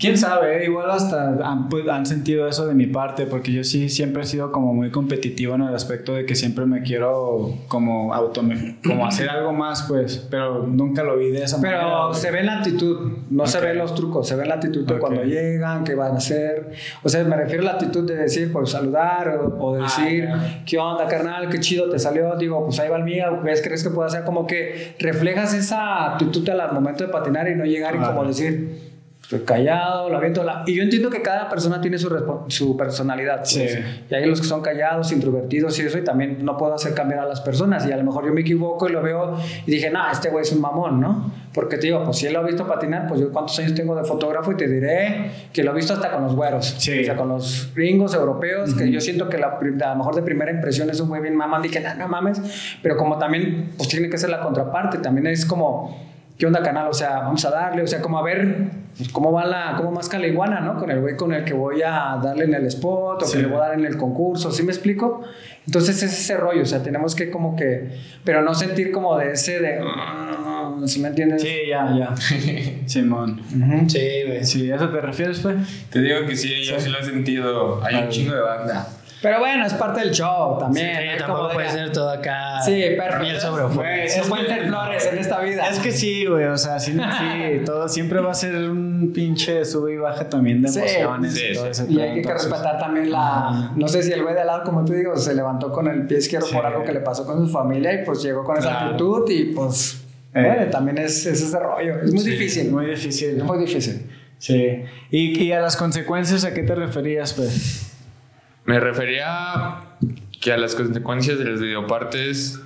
Quién sabe, eh? igual hasta han, pues, han sentido eso de mi parte, porque yo sí siempre he sido como muy competitivo en el aspecto de que siempre me quiero como auto, como hacer algo más, pues, pero nunca lo vi de esa manera. Pero se ve la actitud, no se ven los trucos, se ve la actitud de cuando llegan, qué van a hacer. O sea, me refiero a la actitud de decir, por saludar o, o Ah, decir. ¿qué onda, carnal? Qué chido te salió. Digo, pues ahí va el mío, ¿ves? ¿Crees que puedo hacer? Como que reflejas esa actitud al momento de patinar y no llegar y como decir, estoy callado, lo aviento. La... Y yo entiendo que cada persona tiene su, su personalidad. pues. Sí. Y hay los que son callados, introvertidos y eso, y también no puedo hacer cambiar a las personas. Y a lo mejor yo me equivoco y lo veo y dije, no, este güey es un mamón, ¿no? Porque te digo, pues si él lo ha visto patinar, pues yo cuántos años tengo de fotógrafo y te diré que lo he visto hasta con los güeros. Sí. O sea, con los gringos europeos, que yo siento que la, a lo mejor de primera impresión es un güey bien mamón, dije, no, no mames. Pero como también, pues tiene que ser la contraparte, también es como. ¿Qué onda, canal? O sea, vamos a darle, o sea, como a ver pues, cómo va la, cómo más la iguana, ¿no? Con el güey con el que voy a darle en el spot o Sí. que le voy a dar en el concurso, ¿sí me explico? Entonces es ese rollo, o sea, tenemos que como que, pero no sentir como de ese de, "Mm", ¿sí me entiendes? Sí, ya, ya. Simón. Sí, güey. Sí, ¿a eso te refieres, pues? te digo que sí, yo sí lo he sentido. Hay un chingo de banda. Pero bueno, es parte del show también. Sí, ¿no? tampoco puede ser todo acá. Sí, perfecto. Miel sobre hojuelas. Güey, Es pueden ser flores en esta vida. Es que sí, güey, o sea, sí, sí, todo siempre va a ser un pinche sube y baja también de emociones sí, y todo sí. ese Y hay que entonces- respetar también la. No sé si el güey de al lado, como tú digo, se levantó con el pie izquierdo Sí. por algo que le pasó con su familia y pues llegó con esa actitud y pues. Eh. bueno, también es, es ese rollo. Es muy Sí, difícil. Muy difícil. Es muy difícil. Sí. ¿Y, y a las consecuencias a qué te referías, pues? Me refería que a las consecuencias de los videopartes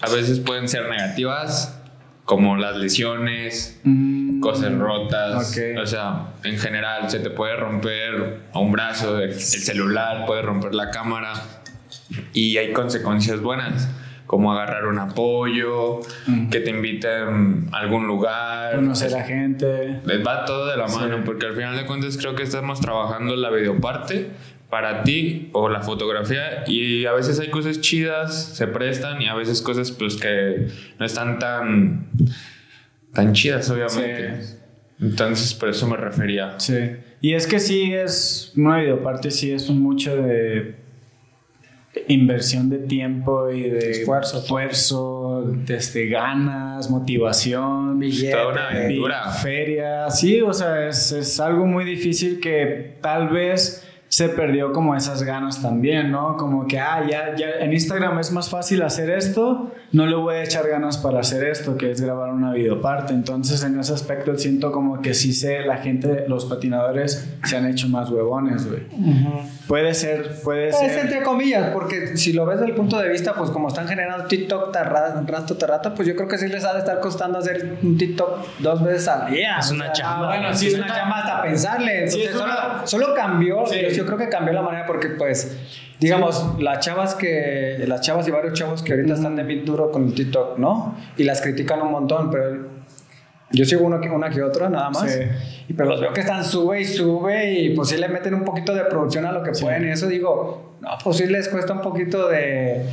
a veces pueden ser negativas, como las lesiones, Mm, cosas rotas. ok. O sea, en general se te puede romper un brazo, el, el celular, puede romper la cámara y hay consecuencias buenas. Como agarrar un apoyo, Mm. que te inviten a algún lugar. Conocer a gente. Les va todo de la Sí. mano, porque al final de cuentas creo que estamos trabajando la videoparte para ti o la fotografía y a veces hay cosas chidas, se prestan y a veces cosas pues que no están tan tan chidas obviamente. Sí. Entonces por eso me refería. Sí. Y es que sí es, una videoparte sí es un mucho de inversión de tiempo y de Esfuerzo. esfuerzo, desde ganas, motivación, Billete, Toda una aventura. feria. Sí, o sea, es, es algo muy difícil que tal vez se perdió como esas ganas también, ¿no? Como que, ah, ya, ya en Instagram es más fácil hacer esto, no le voy a echar ganas para hacer esto, que es grabar una videoparte. Entonces, en ese aspecto siento como que sí sé, la gente, los patinadores se han hecho más huevones, güey. Puede ser, puede Es ser. entre comillas, porque si lo ves desde el punto de vista, pues como están generando TikTok tarra- rato tras rato, pues yo creo que sí les ha de estar costando hacer un TikTok dos veces al día. Es una chamba. Ah, bueno, sí, es una chamba hasta pensarle. Sí, Entonces, es solo, una- solo cambió, Sí. yo, yo creo que cambió la manera porque, pues, digamos, las chavas que, las chavas y varios chavos que ahorita están de bien duro con el TikTok, ¿no? Y las critican un montón, pero yo sigo uno que, una que otra, nada más. Sí. Y pero los veo que están sube y sube y pues sí le meten un poquito de producción a lo que Sí. pueden. Y eso digo, no, pues sí les cuesta un poquito de,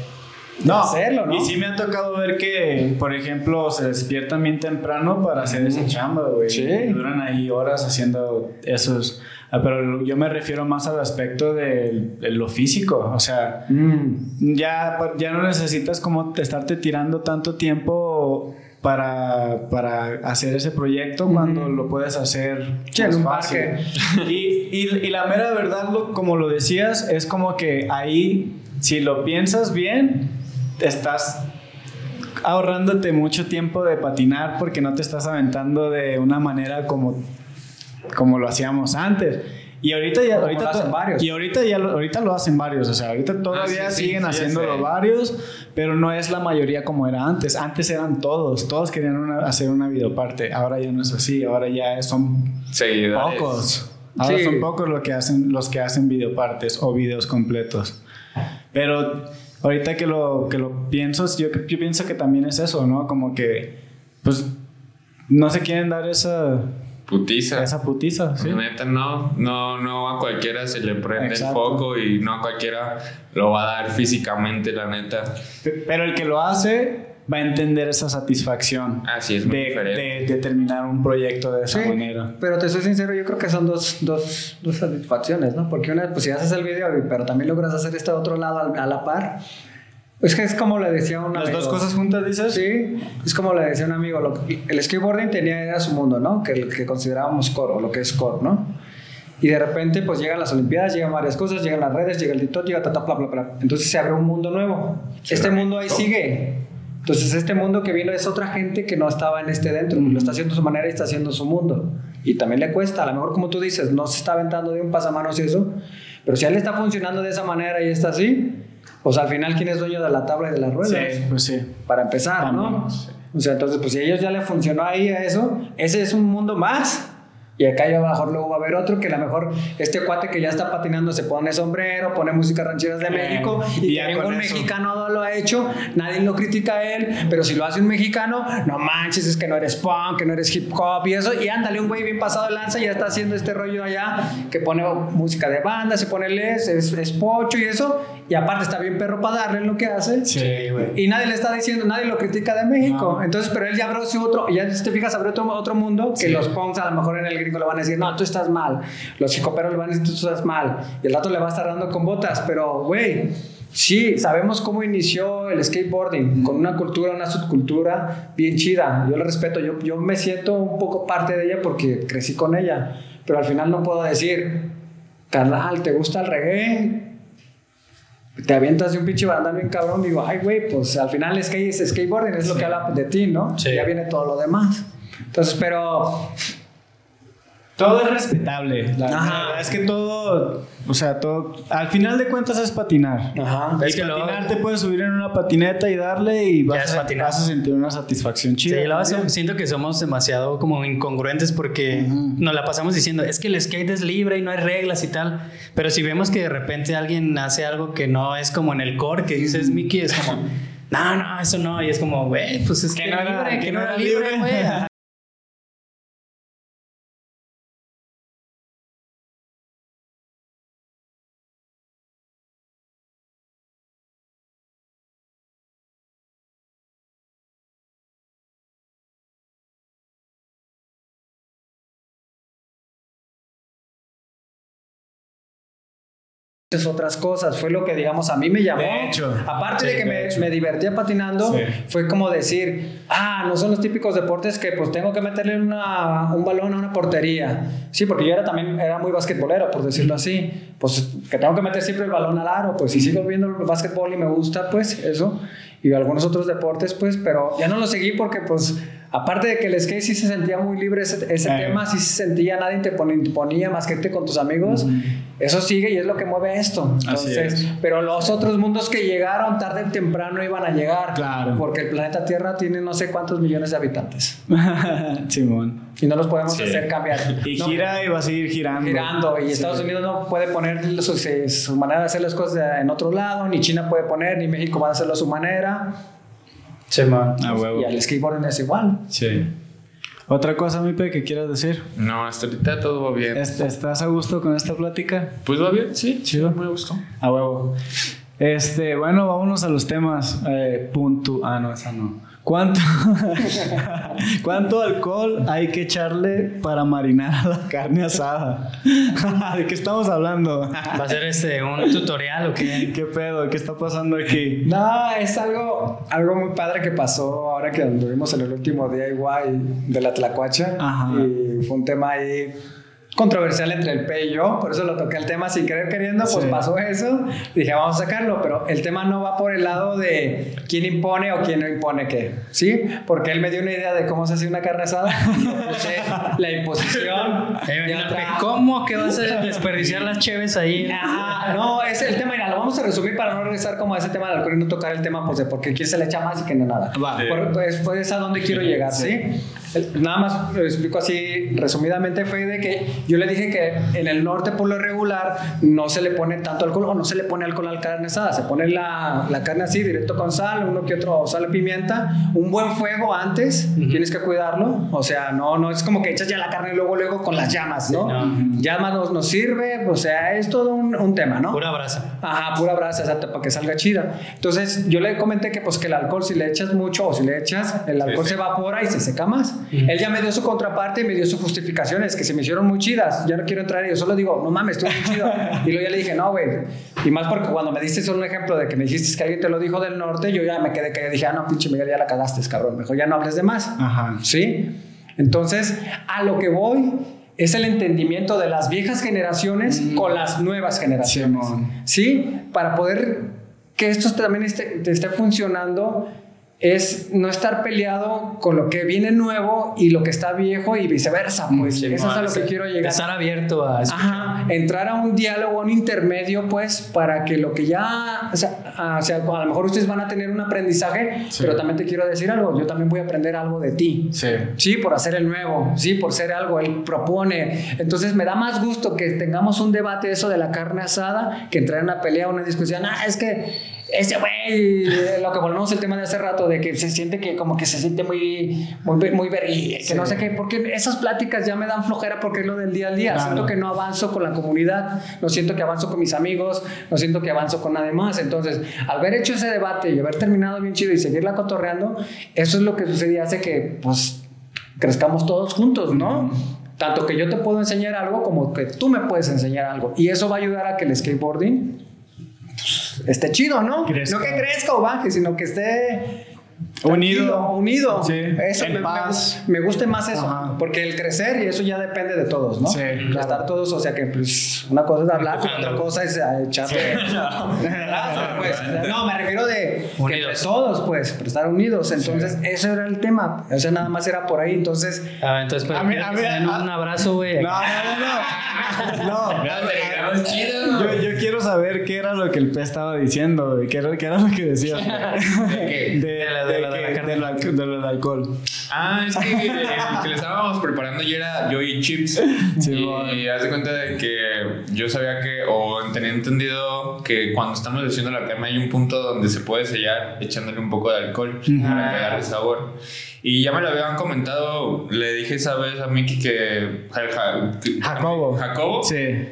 No, hacerlo, ¿no? Y sí me ha tocado ver que, por ejemplo, se despiertan bien temprano para hacer esa chamba, güey. Sí. Y duran ahí horas haciendo esos. ah, Pero yo me refiero más al aspecto de, lo físico. O sea, Mm. ya, ya no necesitas como te estarte tirando tanto tiempo para, para hacer ese proyecto cuando lo puedes hacer Sí, en un fácil. parque. Y, y- y la mera verdad, lo- como lo decías, es como que ahí, si lo piensas bien, estás ahorrándote mucho tiempo de patinar porque no te estás aventando de una manera como, como lo hacíamos antes. Y ahorita ya, ahorita lo hacen varios. Y ahorita ya lo, ahorita lo hacen varios, o sea, ahorita todavía Ah, sí, sí, siguen sí, haciéndolo varios, pero no es la mayoría como era antes. Antes eran todos, todos querían una- hacer una videoparte. Ahora ya no es así, ahora ya son Seguidores. Pocos. Ahora Sí. son pocos los que hacen los que hacen videopartes o videos completos. Pero ahorita que lo, que lo pienso, yo, yo pienso que también es eso, ¿no? Como que, pues, no se quieren dar esa Putiza. esa putiza, ¿sí? La neta, no, no, no a cualquiera se le prende Exacto. el foco y no a cualquiera lo va a dar físicamente, la neta. Pe- Pero el que lo hace va a entender esa satisfacción Así es muy de, diferente. de- de terminar un proyecto de esa Sí, manera. pero te soy sincero, yo creo que son dos, dos, dos satisfacciones, ¿no? Porque una, pues si haces el video, pero también logras hacer este otro lado a la par, es que es como le decía un Las amigo. dos cosas juntas, dices. Sí, es como le decía un amigo, lo que- el skateboarding tenía era su mundo, ¿no? Que, que considerábamos core, o lo que es core, ¿no? Y de repente, pues llegan las Olimpiadas, llegan varias cosas, llegan las redes, llega el TikTok, llega ta, ta, bla, bla, bla. Entonces se abre un mundo nuevo. este mundo ahí sigue. Entonces este mundo que vino es otra gente que no estaba en este dentro, lo está haciendo su manera y está haciendo su mundo. Y también le cuesta, a lo mejor como tú dices, no se está aventando de un pasamanos y eso, pero si a él le está funcionando de esa manera y está así, pues al final, ¿quién es dueño de la tabla y de las ruedas? Sí, pues sí. para empezar, ¿no? También, sí. O sea, entonces, pues si a ellos ya le funcionó ahí a eso, ese es un mundo más. Y acá allá abajo luego va a haber otro que a lo mejor este cuate que ya está patinando se pone sombrero, pone música rancheras de Eh, México y que ningún mexicano lo ha hecho, nadie lo critica a él, pero si lo hace un mexicano, no manches, es que no eres punk, que no eres hip hop y eso, y ándale, un güey bien pasado de lanza ya está haciendo este rollo allá, que pone música de banda, se pone les, es, es pocho y eso, y aparte está bien perro para darle lo que hace. Sí, güey. Y nadie le está diciendo, nadie lo critica de México. No. Entonces, pero él ya abrió ese otro, ya si te fijas, abrió otro, otro mundo que Sí. los punks a lo mejor en el gringo le van a decir, no, tú estás mal. Los hicoperos le van a decir, tú estás mal. Y el rato le va a estar dando con botas. Pero, güey, sí, sabemos cómo inició el skateboarding, con una cultura, una subcultura bien chida. Yo la respeto, yo, yo me siento un poco parte de ella porque crecí con ella. Pero al final no puedo decir, carnal, ¿te gusta el reggae? Te avientas de un pinche barandal bien cabrón, digo, ay, güey, pues al final skate es skateboarding, es lo que habla de ti, ¿no? Sí. Ya viene todo lo demás. Entonces, pero Todo es respetable. La Ajá. verdad es que todo, o sea, todo, al final de cuentas es patinar. Ajá. Es y patinar te puedes subir en una patineta y darle y vas, a, patinar. vas a sentir una satisfacción Sí, chida. luego también. siento que somos demasiado como incongruentes porque nos la pasamos diciendo, es que el skate es libre y no hay reglas y tal, pero si vemos que de repente alguien hace algo que no es como en el core, que dices Mickey, es como, no, no, eso no, y es como, güey, pues es que, Que no era- libre, que no era libre. güey. Otras cosas. Fue lo que, digamos, a mí me llamó. De hecho. Aparte Sí, de que de me, divertía patinando, Sí. fue como decir, ah, no son los típicos deportes que pues tengo que meterle una- un balón a una portería. Sí, porque yo era también, era muy basquetbolero, por decirlo así. Pues que tengo que meter siempre el balón al aro. Pues si sigo viendo el básquetbol y me gusta, pues eso. Y algunos otros deportes, pues, pero ya no lo seguí porque pues... Aparte de que el skate sí se sentía muy libre ese, ese Eh. tema, sí se sentía, nadie te ponía más que irte con tus amigos. Eso sigue y es lo que mueve esto. Así Entonces, es. pero los otros mundos que llegaron tarde o temprano iban a llegar. Claro. Porque el planeta Tierra tiene no sé cuántos millones de habitantes. Simón. Y no los podemos Sí. hacer cambiar. Y No, gira y va a seguir girando. girando. Y Sí. Estados Unidos no puede poner su, su manera de hacer las cosas en otro lado. Ni China puede poner, ni México va a hacerlo a su manera. Sí, man. A huevo. Y al skateboarding es igual. Sí. Otra cosa, Mipe, que quieras decir. No, hasta ahorita todo va bien. Est- ¿Estás a gusto con esta plática? Pues va bien, sí. Chido. Me gustó. A huevo. Este, bueno, vámonos a los temas. Eh, punto. Ah, no, esa no. ¿Cuánto, ¿Cuánto alcohol hay que echarle para marinar a la carne asada? ¿De qué estamos hablando? ¿Va a ser este un tutorial o qué? ¿Qué pedo? ¿Qué está pasando aquí? No, es algo, algo muy padre que pasó ahora que anduvimos en el último DIY de la Tlacuacha. Ajá. Y fue un tema ahí controversial entre el P y yo, por eso lo toqué el tema sin querer queriendo, pues Sí. pasó eso. Dije, vamos a sacarlo, pero el tema no va por el lado de quién impone o quién no impone qué, ¿sí? Porque él me dio una idea de cómo se hace una carne asada. la imposición. Eh, otra- ¿Cómo que vas a desperdiciar las cheves ahí? Ajá, no, es el tema, lo vamos a resumir para no regresar como a ese tema del alcohol y no tocar el tema pues de por qué quién se le echa más y que no nada. Va. Por- pues, pues es a dónde quiero llegar, ¿sí? Nada más lo explico así resumidamente, fue de que yo le dije que en el norte por lo regular no se le pone tanto alcohol o no se le pone alcohol a la carne asada, se pone la, la carne así directo con sal, uno que otro sal y pimienta, un buen fuego antes, tienes que cuidarlo, o sea, no, no es como que echas ya la carne y luego, luego con las llamas, ¿no? Llamas nos, nos sirve, o sea, es todo un, un tema, ¿no? Pura brasa. Ajá, pura brasa, exacto, para que salga chida. Entonces, yo le comenté que pues que el alcohol si le echas mucho o si le echas, el alcohol sí. se evapora y se seca más. Él ya me dio su contraparte y me dio sus justificaciones que se me hicieron muy chidas. Ya no quiero entrar y yo solo digo, no mames, estuvo muy chido. y luego ya le dije, no, güey. Y más porque cuando me diste solo un ejemplo de que me dijiste que alguien te lo dijo del norte, yo ya me quedé que dije, ah, no, pinche Miguel, ya la cagaste, cabrón. Mejor ya no hables de más. Ajá. ¿Sí? Entonces, a lo que voy es el entendimiento de las viejas generaciones con las nuevas generaciones. ¿Sí? Para poder que esto también esté, esté funcionando es no estar peleado con lo que viene nuevo y lo que está viejo y viceversa, pues. Eso es a lo que quiero llegar. Estar abierto a Ajá, entrar a un diálogo, a un intermedio, pues, para que lo que ya, o sea, a, o sea, a lo mejor ustedes van a tener un aprendizaje, Sí. pero también te quiero decir algo, yo también voy a aprender algo de ti. Sí. Sí, por hacer el nuevo, sí, por ser algo, él propone. Entonces me da más gusto que tengamos un debate de eso de la carne asada que entrar en una pelea, una discusión. Ah, es que ese güey, lo que volvemos el tema de hace rato, de que se siente que como que se siente muy, muy, muy vergüenza, que no sé qué, porque esas pláticas ya me dan flojera porque es lo del día al día. Claro. Siento que no avanzo con la comunidad, no siento que avanzo con mis amigos, no siento que avanzo con nadie más. Entonces, al haber hecho ese debate y haber terminado bien chido y seguirla cotorreando, eso es lo que sucede hace que, pues, crezcamos todos juntos, ¿no? Tanto que yo te puedo enseñar algo como que tú me puedes enseñar algo. Y eso va a ayudar a que el skateboarding pues, esté chido, ¿no? Crezca. No que crezca o baje, sino que esté Unido. unido. Sí, Eso en me, me paz. gu- me gusta más eso, Ajá. porque el crecer y eso ya depende de todos, ¿no? Sí, claro. Estar todos, o sea que pues una cosa es hablar, y otra cosa es eh, echarle. Pues, no, me refiero de que Unidos. todos, pues, pero estar unidos. Entonces, eso era el tema. O sea, nada más era por ahí. Entonces, Ah, entonces, pero A mí- a mí- a- un abrazo, güey. No, no, no, no. No. Yo, yo quiero saber qué era lo que el pez estaba diciendo. ¿Qué era, qué era lo que decía? De, De la- de la- de lo del alcohol. Ah, es que el que le estábamos preparando yo era yo y Chips. Sí, y bueno. haz de cuenta de que yo sabía que, o tenía entendido que cuando estamos haciendo la carne hay un punto donde se puede sellar echándole un poco de alcohol para que agarre sabor. Y ya me lo habían comentado, le dije esa vez a Miki que. que- Jacobo. Jacobo. Sí.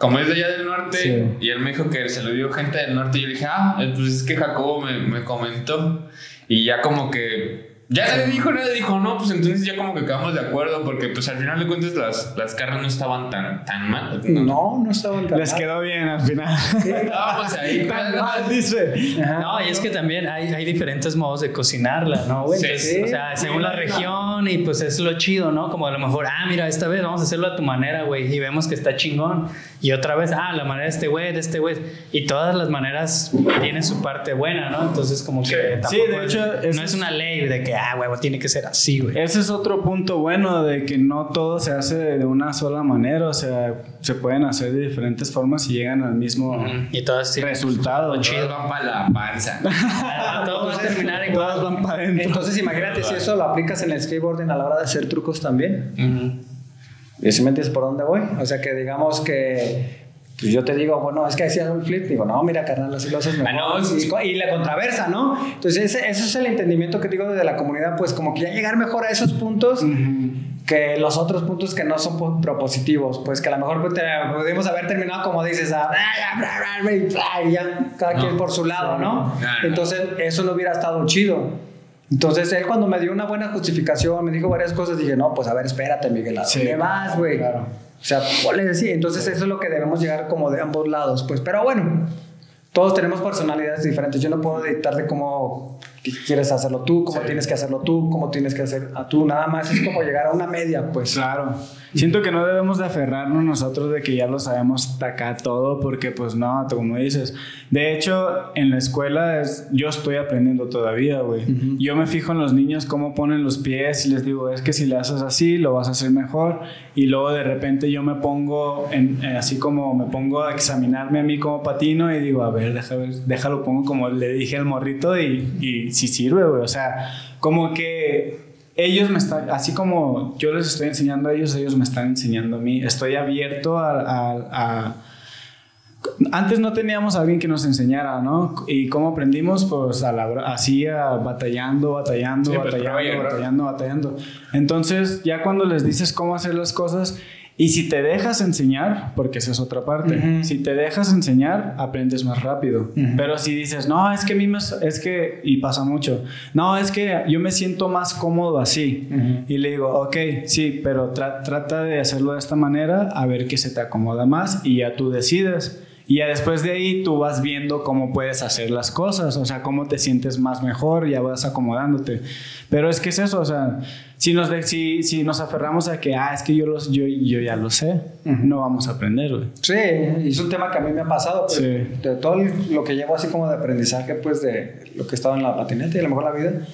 Como es de allá del norte, Sí. y él me dijo que se lo dio gente del norte, y yo dije, ah, pues es que Jacobo me, me comentó. Y ya como que. Ya nadie dijo, nadie dijo, no, pues entonces ya como que quedamos de acuerdo, porque pues al final de cuentas las, las carnes no estaban tan, tan mal. no, no estaban tan Les mal. quedó bien al final. Estábamos ahí. Tan mal, dice. Ajá. No, y es que también hay, hay diferentes modos de cocinarla, ¿no, güey? Sí, Entonces, sí. O sea, según la región y pues es lo chido, ¿no? Como a lo mejor, ah, mira, esta vez vamos a hacerlo a tu manera, güey, y vemos que está chingón. Y otra vez, ah, la manera de este güey, de este güey. Y todas las maneras tienen su parte buena, ¿no? Entonces, como que tampoco Sí, de es- hecho, no es es- una ley de que, ah, huevo, tiene que ser así, güey. Ese es otro punto bueno de que no todo se hace de una sola manera, o sea, se pueden hacer de diferentes formas y llegan al mismo Y todas tienen resultado. Todos chido. van para la panza. Ah, Todo va a terminar igual. Todas van para adentro. Entonces, imagínate si eso lo aplicas en el skateboarding a la hora de hacer trucos también. ¿Y si me entiendes por dónde voy? O sea, que digamos que pues yo te digo, bueno, es que hacías un flip. Digo, no, mira, carnal, así lo haces mejor. Ah, no, sí. y, y la contraversa, ¿no? Entonces, ese, ese es el entendimiento que digo de la comunidad, pues como que ya llegar mejor a esos puntos que los otros puntos que no son po- propositivos. Pues que a lo mejor pues, te- pudimos haber terminado como dices, a, y ya cada quien por su lado, ¿no? No, no. Entonces, eso no hubiera estado chido. Entonces él cuando me dio una buena justificación, me dijo varias cosas, dije, no, pues a ver, espérate, Miguel, ¿a Sí, dónde vas, güey? claro. O sea, ponle así. Entonces eso es lo que debemos llegar como de ambos lados, pues. Pero bueno, todos tenemos personalidades diferentes. Yo no puedo dictar de cómo quieres hacerlo tú, cómo tienes que hacerlo tú, cómo tienes que hacer a tú. Nada más es como llegar a una media, pues. Claro. Siento que no debemos de aferrarnos nosotros de que ya lo sabemos acá todo, porque pues no, como dices. De hecho, en la escuela es, yo estoy aprendiendo todavía, güey. Yo me fijo en los niños cómo ponen los pies y les digo, es que si le haces así, lo vas a hacer mejor. Y luego de repente yo me pongo, en, eh, así como me pongo a examinarme a mí como patino y digo, a ver, déjalo, déjalo pongo como le dije al morrito y, y si sirve, güey. O sea, como que ellos me están, así como yo les estoy enseñando a ellos, ellos me están enseñando a mí. Estoy abierto a, antes no teníamos a alguien que nos enseñara, ¿no? ¿Y cómo aprendimos? Pues a la, así, batallando, batallando, pues, batallando, batallando, batallando. Entonces, ya cuando les dices cómo hacer las cosas, y si te dejas enseñar, porque esa es otra parte, si te dejas enseñar, aprendes más rápido. Pero si dices, no, es que a mí me, es que, y pasa mucho, no, es que yo me siento más cómodo así. Y le digo, ok, sí, pero trata de hacerlo de esta manera, a ver qué se te acomoda más y ya tú decides. Y ya después de ahí tú vas viendo cómo puedes hacer las cosas, o sea, cómo te sientes más mejor, ya vas acomodándote. Pero es que es eso, o sea, si nos, si, si nos aferramos a que, ah, es que yo, los, yo, yo ya lo sé, no vamos a aprender, güey. Sí, y es un tema que a mí me ha pasado, pues, de todo lo que llevo así como de aprendizaje, pues, de lo que he estado en la patineta y a lo mejor la vida,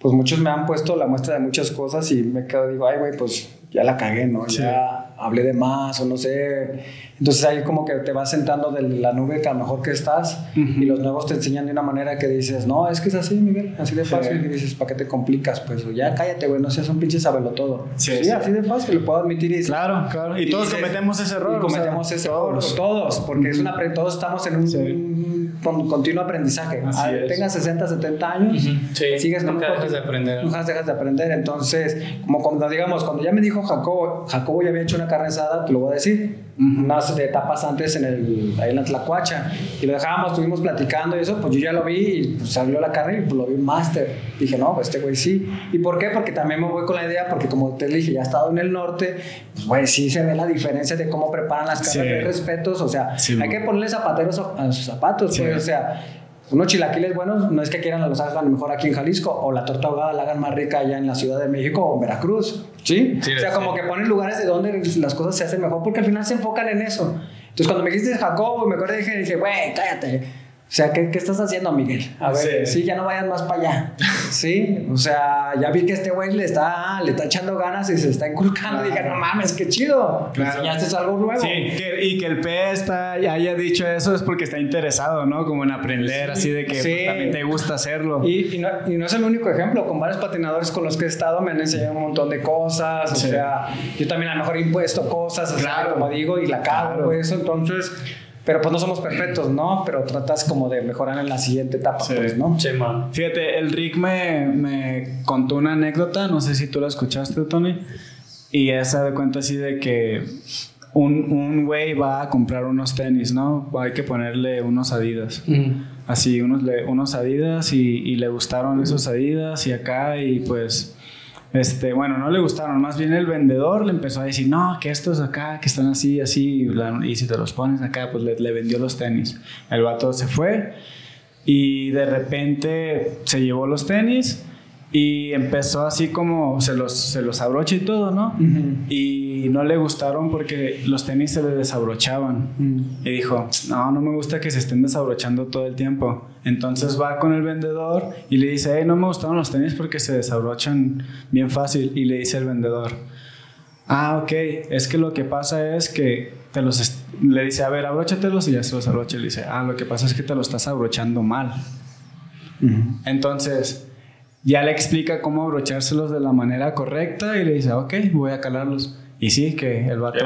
pues muchos me han puesto la muestra de muchas cosas y me quedo, digo, ay, güey, pues ya la cagué, ¿no? Ya hablé de más o no sé. Entonces ahí como que te vas sentando de la nube que a lo mejor que estás y los nuevos te enseñan de una manera que dices, no, es que es así, Miguel, así de fácil. Y dices, ¿para qué te complicas? Pues ya cállate, güey, no seas un pinche sabelo todo. Sí, así de fácil, lo puedo admitir. Y claro, claro. Y, todos cometemos ese error. Y cometemos ese error, todos, porque es una, todos estamos en un, continuo aprendizaje. Ah, tengas 60, 70 años, sigues nunca dejas de aprender. Nunca dejas de aprender. Entonces, como cuando digamos, cuando ya me dijo Jacobo, Jacobo ya había hecho una carne asada, te lo voy a decir unas etapas antes en el, ahí en la Tlacuacha y lo dejábamos, estuvimos platicando y eso, pues yo ya lo vi y pues salió la carne y pues lo vi un máster. Dije, no, pues este güey sí. ¿Y por qué? Porque también me voy con la idea, porque como te dije, ya he estado en el norte, pues güey, sí se ve la diferencia de cómo preparan las carnes, de respetos, o sea, hay que ponerle zapateros a sus zapatos, pues, o sea unos chilaquiles buenos no es que quieran los hagan mejor aquí en Jalisco o la torta ahogada la hagan más rica allá en la Ciudad de México o en Veracruz. ¿Sí? o sea, como que ponen lugares de donde las cosas se hacen mejor porque al final se enfocan en eso. Entonces, cuando me dijiste Jacobo, me acuerdo y dije, dije, güey, cállate. O sea, ¿qué, ¿qué, estás haciendo, Miguel? A ver, sí. ya no vayan más para allá. Sí, o sea, ya vi que este güey le está, le está echando ganas y se está inculcando. Y dije, no mames, qué chido. Claro. Enseñaste algo nuevo. Sí, y que el P está, haya dicho eso es porque está interesado, ¿no? Como en aprender, así de que pues, también te gusta hacerlo. Y, y, no, y, no, es el único ejemplo. Con varios patinadores con los que he estado me han enseñado un montón de cosas. O sea, yo también a lo mejor he impuesto cosas, claro. como digo, y la cago, eso. Entonces pero pues no somos perfectos, ¿no? Pero tratas como de mejorar en la siguiente etapa, pues, ¿no? Sí, man. Fíjate, el Rick me, me contó una anécdota, no sé si tú la escuchaste, Tony, y esa de cuenta así de que un, un güey va a comprar unos tenis, ¿no? Hay que ponerle unos Adidas. Así, unos, unos Adidas y, y le gustaron esos Adidas y acá y pues este, bueno, no le gustaron, más bien el vendedor le empezó a decir, no, que estos acá, que están así, así, y si te los pones acá, pues le, vendió los tenis. El vato se fue y de repente se llevó los tenis y empezó así como se los, se los abrocha y todo, ¿no? Y no le gustaron porque los tenis se le desabrochaban. Y dijo, no, no me gusta que se estén desabrochando todo el tiempo. Entonces va con el vendedor y le dice, hey, no me gustaron los tenis porque se desabrochan bien fácil. Y le dice el vendedor, ah, ok, es que lo que pasa es que te los... Le dice, a ver, abróchatelos y ya se los abrocha. Y le dice, ah, lo que pasa es que te los estás abrochando mal. Entonces ya le explica cómo abrochárselos de la manera correcta y le dice, ok, voy a calarlos. Y sí, que el vato,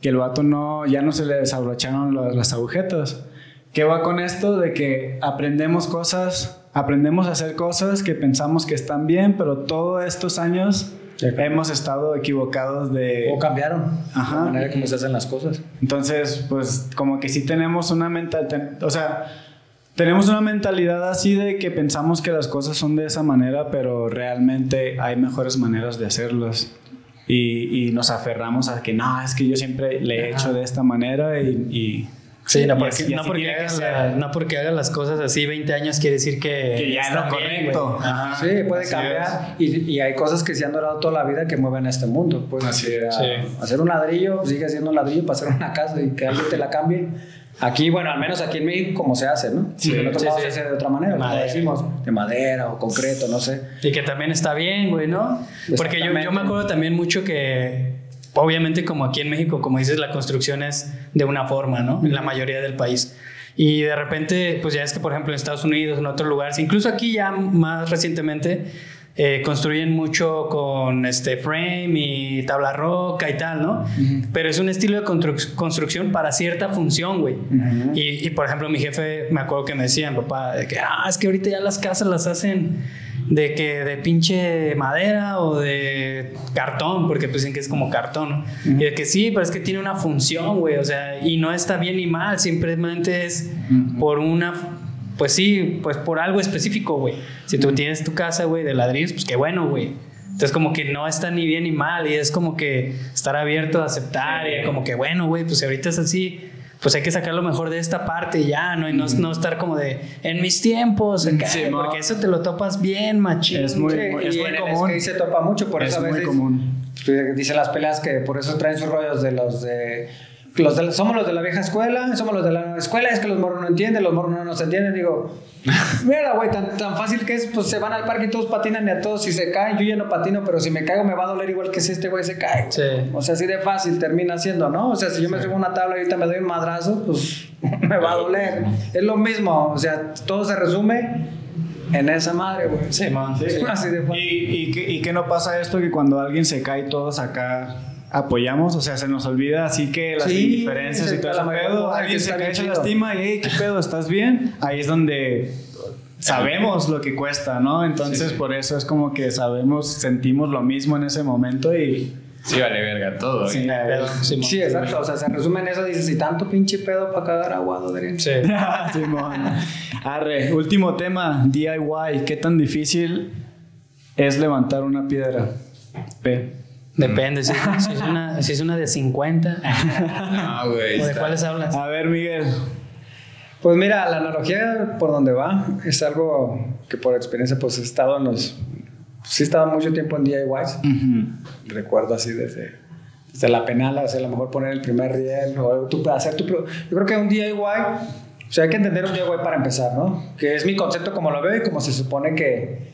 que el vato no, ya no se le desabrocharon las agujetas. ¿Qué va con esto? De que aprendemos cosas, aprendemos a hacer cosas que pensamos que están bien, pero todos estos años hemos estado equivocados de... O cambiaron Ajá. la manera como se hacen las cosas. Entonces, pues como que sí tenemos una mentalidad, o sea, tenemos una mentalidad así de que pensamos que las cosas son de esa manera, pero realmente hay mejores maneras de hacerlas. Y, y nos aferramos a que no, es que yo siempre le he hecho de esta manera y, Sí, no porque, no, porque haga no porque, haga las cosas así 20 años quiere decir que, que ya es lo correcto. sí, puede cambiar. Y, y, hay cosas que se han durado toda la vida que mueven este mundo. Pues, así Hacer un ladrillo, sigue siendo un ladrillo para hacer una casa y que alguien te la cambie Aquí, bueno, al menos aquí en México, como se hace, ¿no? Sí, en otros sí, se hace de otra manera, como decimos, de madera o concreto, no sé. Y que también está bien, güey, ¿no? Porque yo, yo me acuerdo también mucho que, obviamente, como aquí en México, como dices, la construcción es de una forma, ¿no? En la mayoría del país. Y de repente, pues ya es que, por ejemplo, en Estados Unidos, en otros lugares, incluso aquí ya más recientemente, eh, construyen mucho con este frame y tabla roca y tal, ¿no? Pero es un estilo de construc- construcción para cierta función, güey. y, y, por ejemplo, mi jefe, me acuerdo que me decían, papá, de que, ah, es que ahorita ya las casas las hacen de que de pinche madera o de cartón, porque pues dicen que es como cartón, ¿no? Y de que sí, pero es que tiene una función, güey, o sea, y no está bien ni mal, simplemente es por una pues sí, pues por algo específico, güey. Si tú tienes tu casa, güey, de ladrillos, pues qué bueno, güey. Entonces como que no está ni bien ni mal y es como que estar abierto a aceptar y como que bueno, güey, pues si ahorita es así, pues hay que sacar lo mejor de esta parte y ya, ¿no? Y no, no estar como de en mis tiempos, acá, Sí, no. porque eso te lo topas bien, machín. Es muy- Sí, es y muy en el común. skate se topa mucho, por Es eso a muy veces común. dicen las peleas que por eso traen sus rollos de los de los de- somos los de la vieja escuela, somos los de la nueva escuela, es que los morros no entienden, los morros no nos entienden, digo, mira, güey, tan, tan fácil que es, pues se van al parque y todos patinan y a todos si se caen, yo ya no patino, pero si me caigo me va a doler igual que si este güey se cae. Sí. O sea, así de fácil termina siendo, ¿no? O sea, si yo me subo a una tabla y ahorita me doy un madrazo, pues me va a doler. Es lo mismo, o sea, todo se resume en esa madre, güey. Sí, man. Así de ¿Y, fácil. y, qué- y qué no pasa esto que cuando alguien se cae todos acá apoyamos? O sea, se nos olvida así que las Sí, indiferencias y todo ese pedo. Alguien se cae, se lastima y, hey, ¿qué pedo? ¿Estás bien? Ahí es donde sabemos lo que cuesta, ¿no? Entonces, por eso es como que sabemos, sentimos lo mismo en ese momento y... Sí, vale verga todo. Sí. Pedo, sí. Sí, exacto. O sea, se resume en eso. Dices, y tanto pinche pedo para cagar aguado, Adrián. Sí. Simón. Arre, último tema, DIY. ¿Qué tan difícil es levantar una piedra? P. Depende, si, si es una, si es una de 50 No, güey. o de cuáles hablas. A ver, Miguel. Pues mira, la analogía por donde va es algo que por experiencia pues he estado en los... Sí he estado mucho tiempo en DIYs. Recuerdo así desde, desde la penal, o sea, a lo mejor poner el primer riel o tú hacer tu... Yo creo que un DIY, o sea, hay que entender un DIY para empezar, ¿no? Que es mi concepto como lo veo y como se supone que,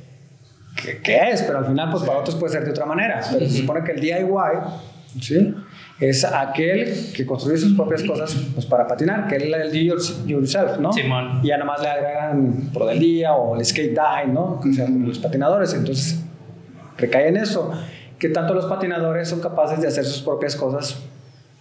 que, que es, pero al final pues para otros puede ser de otra manera. Pero se supone que el DIY, ¿sí? Es aquel que construye sus propias cosas pues, para patinar, que es el do yours- yourself, ¿no? Simón. Y ya nada más le agregan pro del día o el skate die, ¿no? Que sean los patinadores. Entonces, recae en eso. Que tanto los patinadores son capaces de hacer sus propias cosas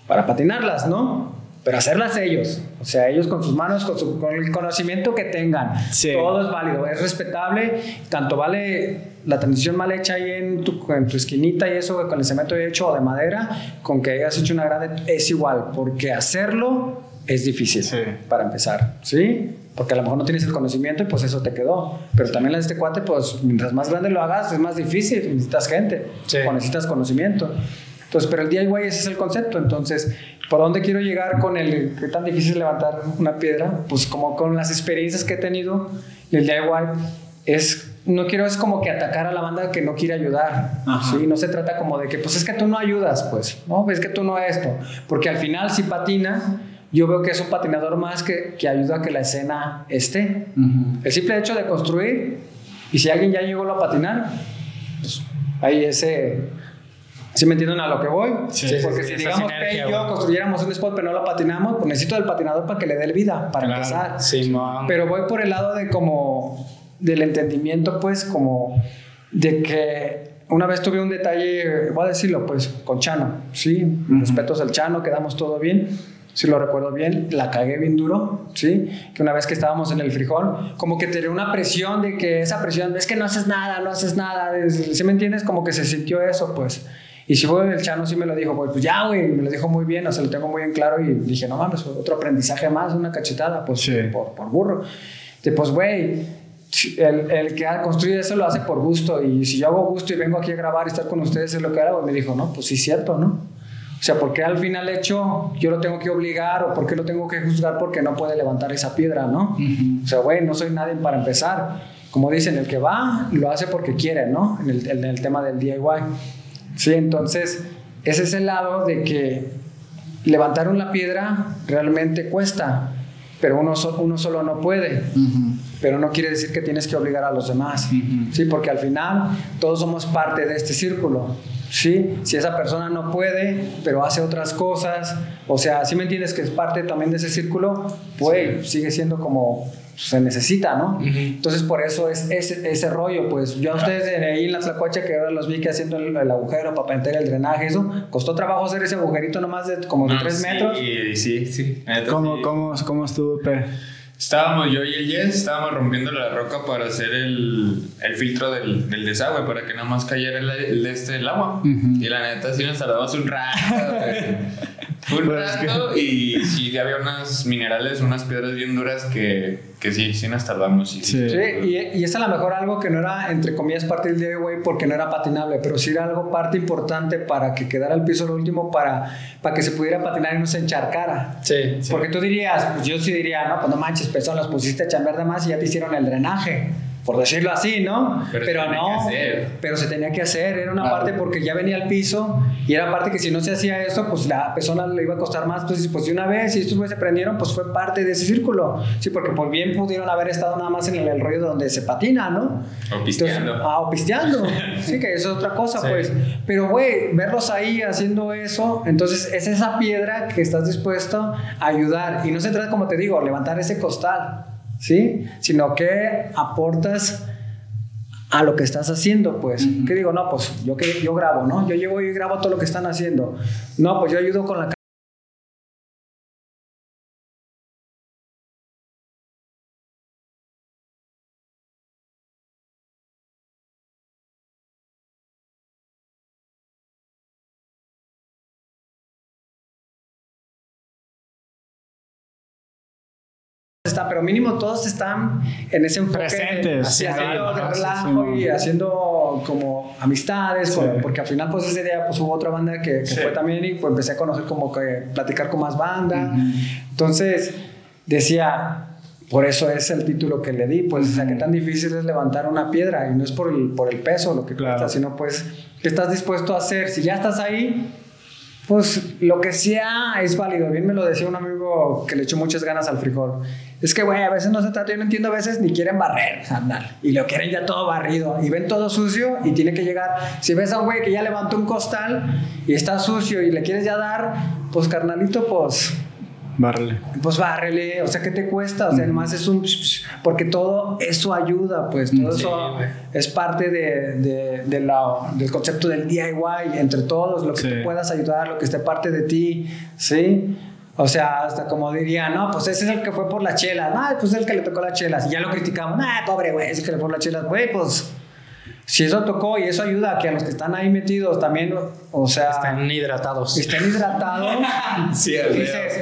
para patinarlas, ¿no? Pero hacerlas ellos. O sea, ellos con sus manos, con, su- con el conocimiento que tengan. Sí. Todo es válido, es respetable. Tanto vale la transición mal hecha ahí en tu, en tu esquinita y eso con el cemento hecho o de madera, con que hayas hecho una grande, es igual. Porque hacerlo es difícil Sí. para empezar, ¿sí? Porque a lo mejor no tienes el conocimiento y pues eso te quedó. Pero también la de este cuate, pues mientras más grande lo hagas, es más difícil. Necesitas gente Sí. o necesitas conocimiento. Entonces, pero el DIY ese es el concepto. Entonces, ¿por dónde quiero llegar con el qué tan difícil es levantar una piedra? Pues como con las experiencias que he tenido, el DIY es no quiero es como que atacar a la banda que no quiere ayudar. ¿sí? No se trata como de que, pues es que tú no ayudas, pues, ¿no? Es que tú no esto. Porque al final, si patina, yo veo que es un patinador más que, que ayuda a que la escena esté. El simple hecho de construir, y si alguien ya llegó a patinar, pues ahí ese. ¿Sí me entienden a lo que voy? Sí, Porque sí, si digamos y yo construyéramos un spot pero no lo patinamos, pues necesito del patinador para que le dé el vida, para Claro. empezar. Simón. Pero voy por el lado de como del entendimiento, pues, como de que una vez tuve un detalle, voy a decirlo, pues, con Chano, ¿sí? Respetos al Chano, quedamos todo bien. Si lo recuerdo bien, la cagué bien duro, ¿sí? Que una vez que estábamos en el frijol, como que tenía una presión de que esa presión, es que no haces nada, no haces nada, ¿sí me entiendes? Como que se sintió eso, pues. Y si fue el Chano sí me lo dijo, pues, pues ya, güey, me lo dijo muy bien, o sea, lo tengo muy en claro y dije, no mames, otro aprendizaje más, una cachetada, pues, Sí. por, por burro. De, pues, güey, el, el que ha construido eso lo hace por gusto y si yo hago gusto y vengo aquí a grabar y estar con ustedes es lo que hago, me dijo, no, pues sí cierto, ¿no? O sea, ¿por qué al final hecho yo lo tengo que obligar o por qué lo tengo que juzgar porque no puede levantar esa piedra, ¿no? O sea, güey, no soy nadie para empezar. Como dicen, el que va lo hace porque quiere, ¿no? En el, en el tema del DIY. Sí, entonces, ese es el lado de que levantar una piedra realmente cuesta, pero uno, so- uno solo no puede. Pero no quiere decir que tienes que obligar a los demás, ¿sí? Porque al final todos somos parte de este círculo, ¿sí? Si esa persona no puede, pero hace otras cosas, o sea, si me entiendes que es parte también de ese círculo, pues sigue siendo como se necesita, ¿no? Entonces por eso es ese, ese rollo, pues yo a ustedes en- ahí en la Tlacuacha que ahora los vi que haciendo el, el agujero para meter el drenaje, eso, costó trabajo hacer ese agujerito nomás de como de No, 3 sí, metros. Sí, sí. ¿Cómo, sí. cómo, ¿Cómo estuvo, Pe? Estábamos yo y el Jens, estábamos rompiendo la roca para hacer el, el filtro del, del desagüe, para que nada más cayera el, el, este, el agua. Y la neta, sí nos tardamos un rato, güey. Un Pues es que- rato y sí había unos minerales, unas piedras bien duras que, que sí, sí nos tardamos. y Sí. Sí, y, y es a lo mejor algo que no era, entre comillas, parte del DIY porque no era patinable, pero sí era algo parte importante para que quedara el piso lo último para, para que se pudiera patinar y no se encharcara. Sí. Porque tú dirías, pues yo sí diría, no, pues no manches, pezón, los pusiste a chambear de más y ya te hicieron el drenaje. Por decirlo así, ¿no? Pero tenía no, pero se tenía que hacer, era una Claro. parte porque ya venía al piso y era parte que si no se hacía eso, pues la persona le iba a costar más. Entonces, pues de una vez, si estos güeyes se prendieron, pues fue parte de ese círculo. Sí, porque por bien pudieron haber estado nada más en el, el rollo donde se patina, ¿no? O pisteando. Entonces, ah, o pisteando. Sí, que eso es otra cosa, Sí. pues. Pero, güey, verlos ahí haciendo eso, entonces es esa piedra que estás dispuesto a ayudar. Y no se trata, como te digo, levantar ese costal, ¿sí? Sino que aportas a lo que estás haciendo, pues. ¿Qué digo? No, pues yo, que, yo grabo, ¿no? Yo llego y grabo todo lo que están haciendo. No, pues yo ayudo con la está, pero mínimo todos están en ese enfoque Presentes, así, sí, haciendo de ajá, sí, relajo sí, y haciendo como amistades, con- porque al final pues ese día pues hubo otra banda que, que Sí. fue también y pues empecé a conocer como que platicar con más banda, entonces decía por eso es el título que le di, pues, o sea, qué tan difícil es levantar una piedra y no es por el, por el peso lo que Claro. cuesta, sino pues, ¿qué estás dispuesto a hacer? Si ya estás ahí, pues lo que sea es válido. Bien me lo decía un amigo que le echó muchas ganas al frijol. Es que, güey, a veces no se trata, yo no entiendo, a veces ni quieren barrer, andar. Y lo quieren ya todo barrido. Y ven todo sucio y tiene que llegar. Si ves a un güey que ya levantó un costal y está sucio y le quieres ya dar, pues carnalito, pues Bárrele. pues bárrele, o sea, ¿qué te cuesta? O sea, además es un... Porque todo eso ayuda, pues, todo Sí, eso güey. es parte de, de- de la- del concepto del DIY, entre todos, lo que Sí. tú puedas ayudar, lo que esté parte de ti, ¿sí? O sea, hasta como diría, no, pues ese es el que fue por las chelas, no, pues es el que le tocó las chelas, y ya lo criticamos, no, pobre güey, ese que le fue por las chelas, güey, pues... Si eso tocó y eso ayuda a que a los que están ahí metidos también, o sea, Están hidratados. estén hidratados, Sí, dices,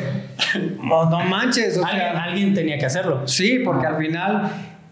no, no manches, o Alguien, sea, alguien tenía que hacerlo. sí, porque al final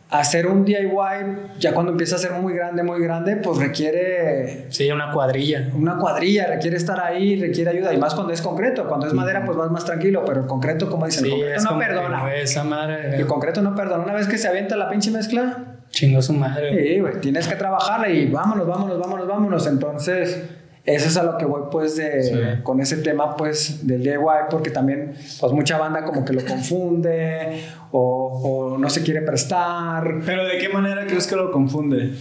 hacer un DIY, ya cuando empieza a ser muy grande, muy grande, pues requiere Sí, una cuadrilla. una cuadrilla, requiere estar ahí, requiere ayuda, y más cuando es concreto, cuando es madera, pues vas más tranquilo, pero el concreto, como dicen, Sí, el concreto no perdona. esa madre. El concreto no perdona. Una vez que se avienta la pinche mezcla, Chingó su madre. Sí, güey, tienes que trabajarla y vámonos, vámonos, vámonos, vámonos. Entonces, eso es a lo que voy, pues, de, Sí. con ese tema, pues, del DIY, porque también, pues, mucha banda como que lo confunde o, o no se quiere prestar. Pero ¿de qué manera crees que lo confunde?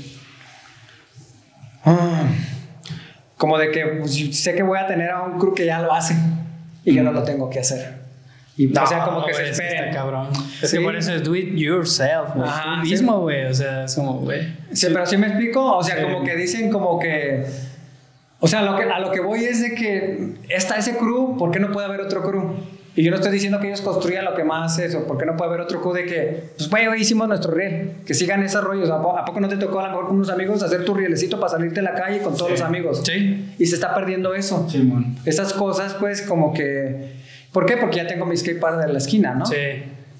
Ah, Como de que pues, sé que voy a tener a un crew que ya lo hace y yo no lo tengo que hacer. Y, o sea, como que güey, se esperen. está cabrón. Es Sí. que por eso es do it yourself, güey. Tú sí. mismo, güey. O sea, es como, güey. Sí, pero sí me explico, o sea, Sí. como que dicen como que o sea, lo que, a lo que voy es de que está ese crew, ¿por qué no puede haber otro crew? Y yo no estoy diciendo que ellos construyan lo que más eso, ¿por qué no puede haber otro crew de que, pues güey, hoy hicimos nuestro riel, que sigan esos rollos, ¿a, po- a poco no te tocó a lo mejor con unos amigos hacer tu rielecito para salirte a la calle con todos los amigos? Sí. Y se está perdiendo eso. Simón. Esas cosas, pues, como que, ¿por qué? Porque ya tengo mi skatepark de la esquina, ¿no? Sí.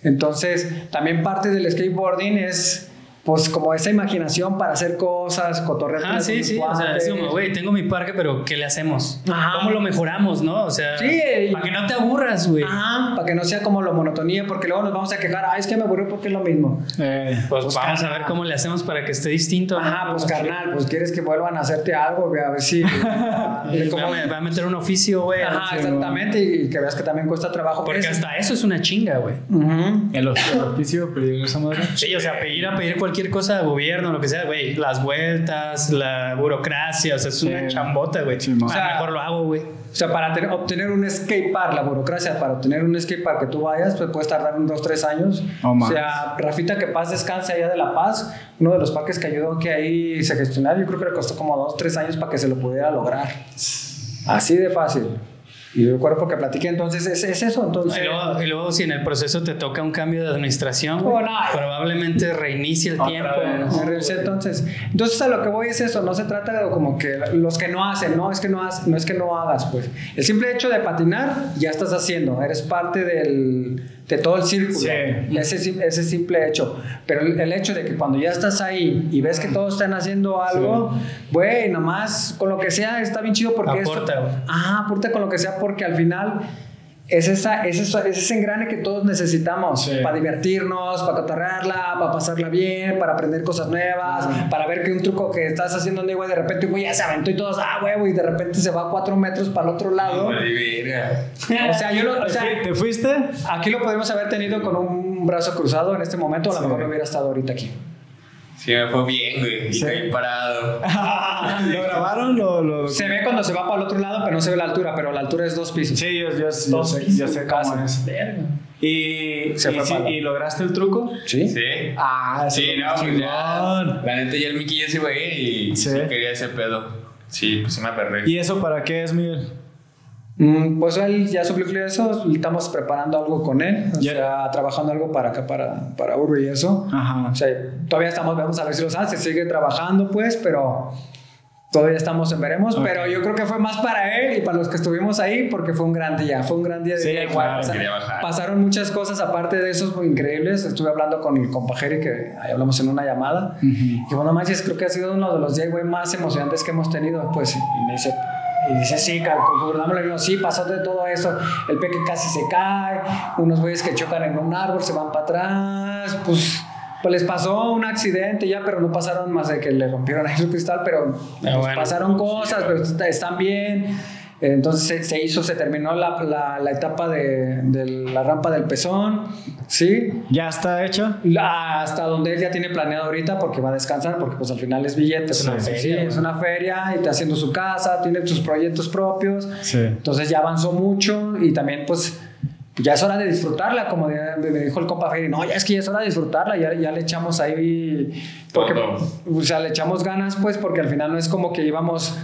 Entonces, también parte del skateboarding es, pues, como esa imaginación para hacer cosas, cotorrear. Ah, sí, sí. O sea, es cuates. como, güey, tengo mi parque, pero ¿qué le hacemos? Ajá. ¿Cómo lo mejoramos, no? O sea, Sí, para que no te aburras, güey. Ajá, para que no sea como la monotonía, porque luego nos vamos a quejar, ay, es que me aburrió porque es lo mismo. Eh, Pues, Pues, vamos a ver cómo le hacemos para que esté distinto. ¿no? Ajá, pues carnal, pues quieres que vuelvan a hacerte algo, güey, a ver si. Como- va, a- meter un oficio, güey. Ajá, exactamente, y que veas que también cuesta trabajo. Porque hasta eso es una chinga, güey. Ujú. el, of- el oficio peligrosa madre. Sí, o sea, pedir a pedir cualquier cualquier cosa, gobierno, lo que sea, güey, las vueltas, la burocracia, o sea, es una chambota, güey. o sea, mejor lo hago, güey. O sea, para obtener un skate park, la burocracia, para obtener un skate park que tú vayas, pues puedes tardar unos 3 años. o sea, Rafita, que paz descanse allá de La Paz, uno de los parques que ayudó que ahí se gestionara, yo creo que le costó como 2, 3 años para que se lo pudiera lograr. Así de fácil. Y el cuerpo que platiqué, entonces es, es eso. Entonces, y luego, si en el proceso te toca un cambio de administración, oh, probablemente reinicie el tiempo. Entonces, entonces a lo que voy es eso, no se trata de como que los que no hacen, no es que no, haces, no es que no hagas, pues. El simple hecho de patinar, ya estás haciendo, eres parte del de todo el círculo. Ese, ese simple hecho. Pero el, hecho de que cuando ya estás ahí y ves que todos están haciendo algo, güey, nomás con lo que sea está bien chido porque aporta, Ah, aporta con lo que sea porque al final es, esa, es, es ese engrane que todos necesitamos para divertirnos, para cotorrearla, para pasarla bien, para aprender cosas nuevas, para ver que un truco que estás haciendo, güey, de repente, güey, ya se aventó y todos, ah, huevo, y de repente se va cuatro metros para el otro lado. o sea, yo lo, o sea, ¿Te fuiste? Aquí lo podemos haber tenido con un brazo cruzado en este momento, a lo mejor no hubiera estado ahorita aquí. Sí, me fue bien, güey. Y caí parado. ¿Lo grabaron? Lo, lo... Se ve cuando se va para el otro lado, pero no se ve la altura. Pero la altura es dos pisos. Sí, yo, yo, yo sé, yo sé cómo es. ¿Y, se y, y, lograste el truco? Sí. Sí. Ah, sí. Sí, no, pues ya, La neta, ya el Mickey ya se güey y sí. quería ese pedo. Sí, pues se me aperré. ¿Y eso para qué es, Miguel? Mm, pues él ya suplió eso, estamos preparando algo con él, o sea, trabajando algo para acá, para, para Urbe y eso. Ajá. O sea, todavía estamos, vamos a ver si los hace, sigue trabajando pues, pero todavía estamos en veremos, pero yo creo que fue más para él y para los que estuvimos ahí porque fue un gran día, fue un gran día de sí, igual. pasaron muchas cosas aparte de esos muy increíbles. Estuve hablando con el compajeri que ahí hablamos en una llamada y bueno, manches, creo que ha sido uno de los días más emocionantes que hemos tenido, pues y me dice y dice, sí, concordámoslo, sí, pasó de todo eso. El peque casi se cae, unos güeyes que chocan en un árbol, se van para atrás, pues, pues les pasó un accidente ya, pero no pasaron más de que le rompieron ahí su cristal, pero ah, pues, pasaron cosas, pero están bien. Entonces se, hizo, se terminó la, la, etapa de, de, la rampa del pezón, ¿sí? ¿Ya está hecho? hasta donde él ya tiene planeado ahorita porque va a descansar, porque pues al final es billete, es, una, feria, es una feria y está haciendo su casa, tiene sus proyectos propios, sí. entonces ya avanzó mucho y también pues ya es hora de disfrutarla, como me dijo el compa Ferry, no, ya es que ya es hora de disfrutarla, ya, ya le echamos ahí, porque, o sea, le echamos ganas pues porque al final no es como que íbamos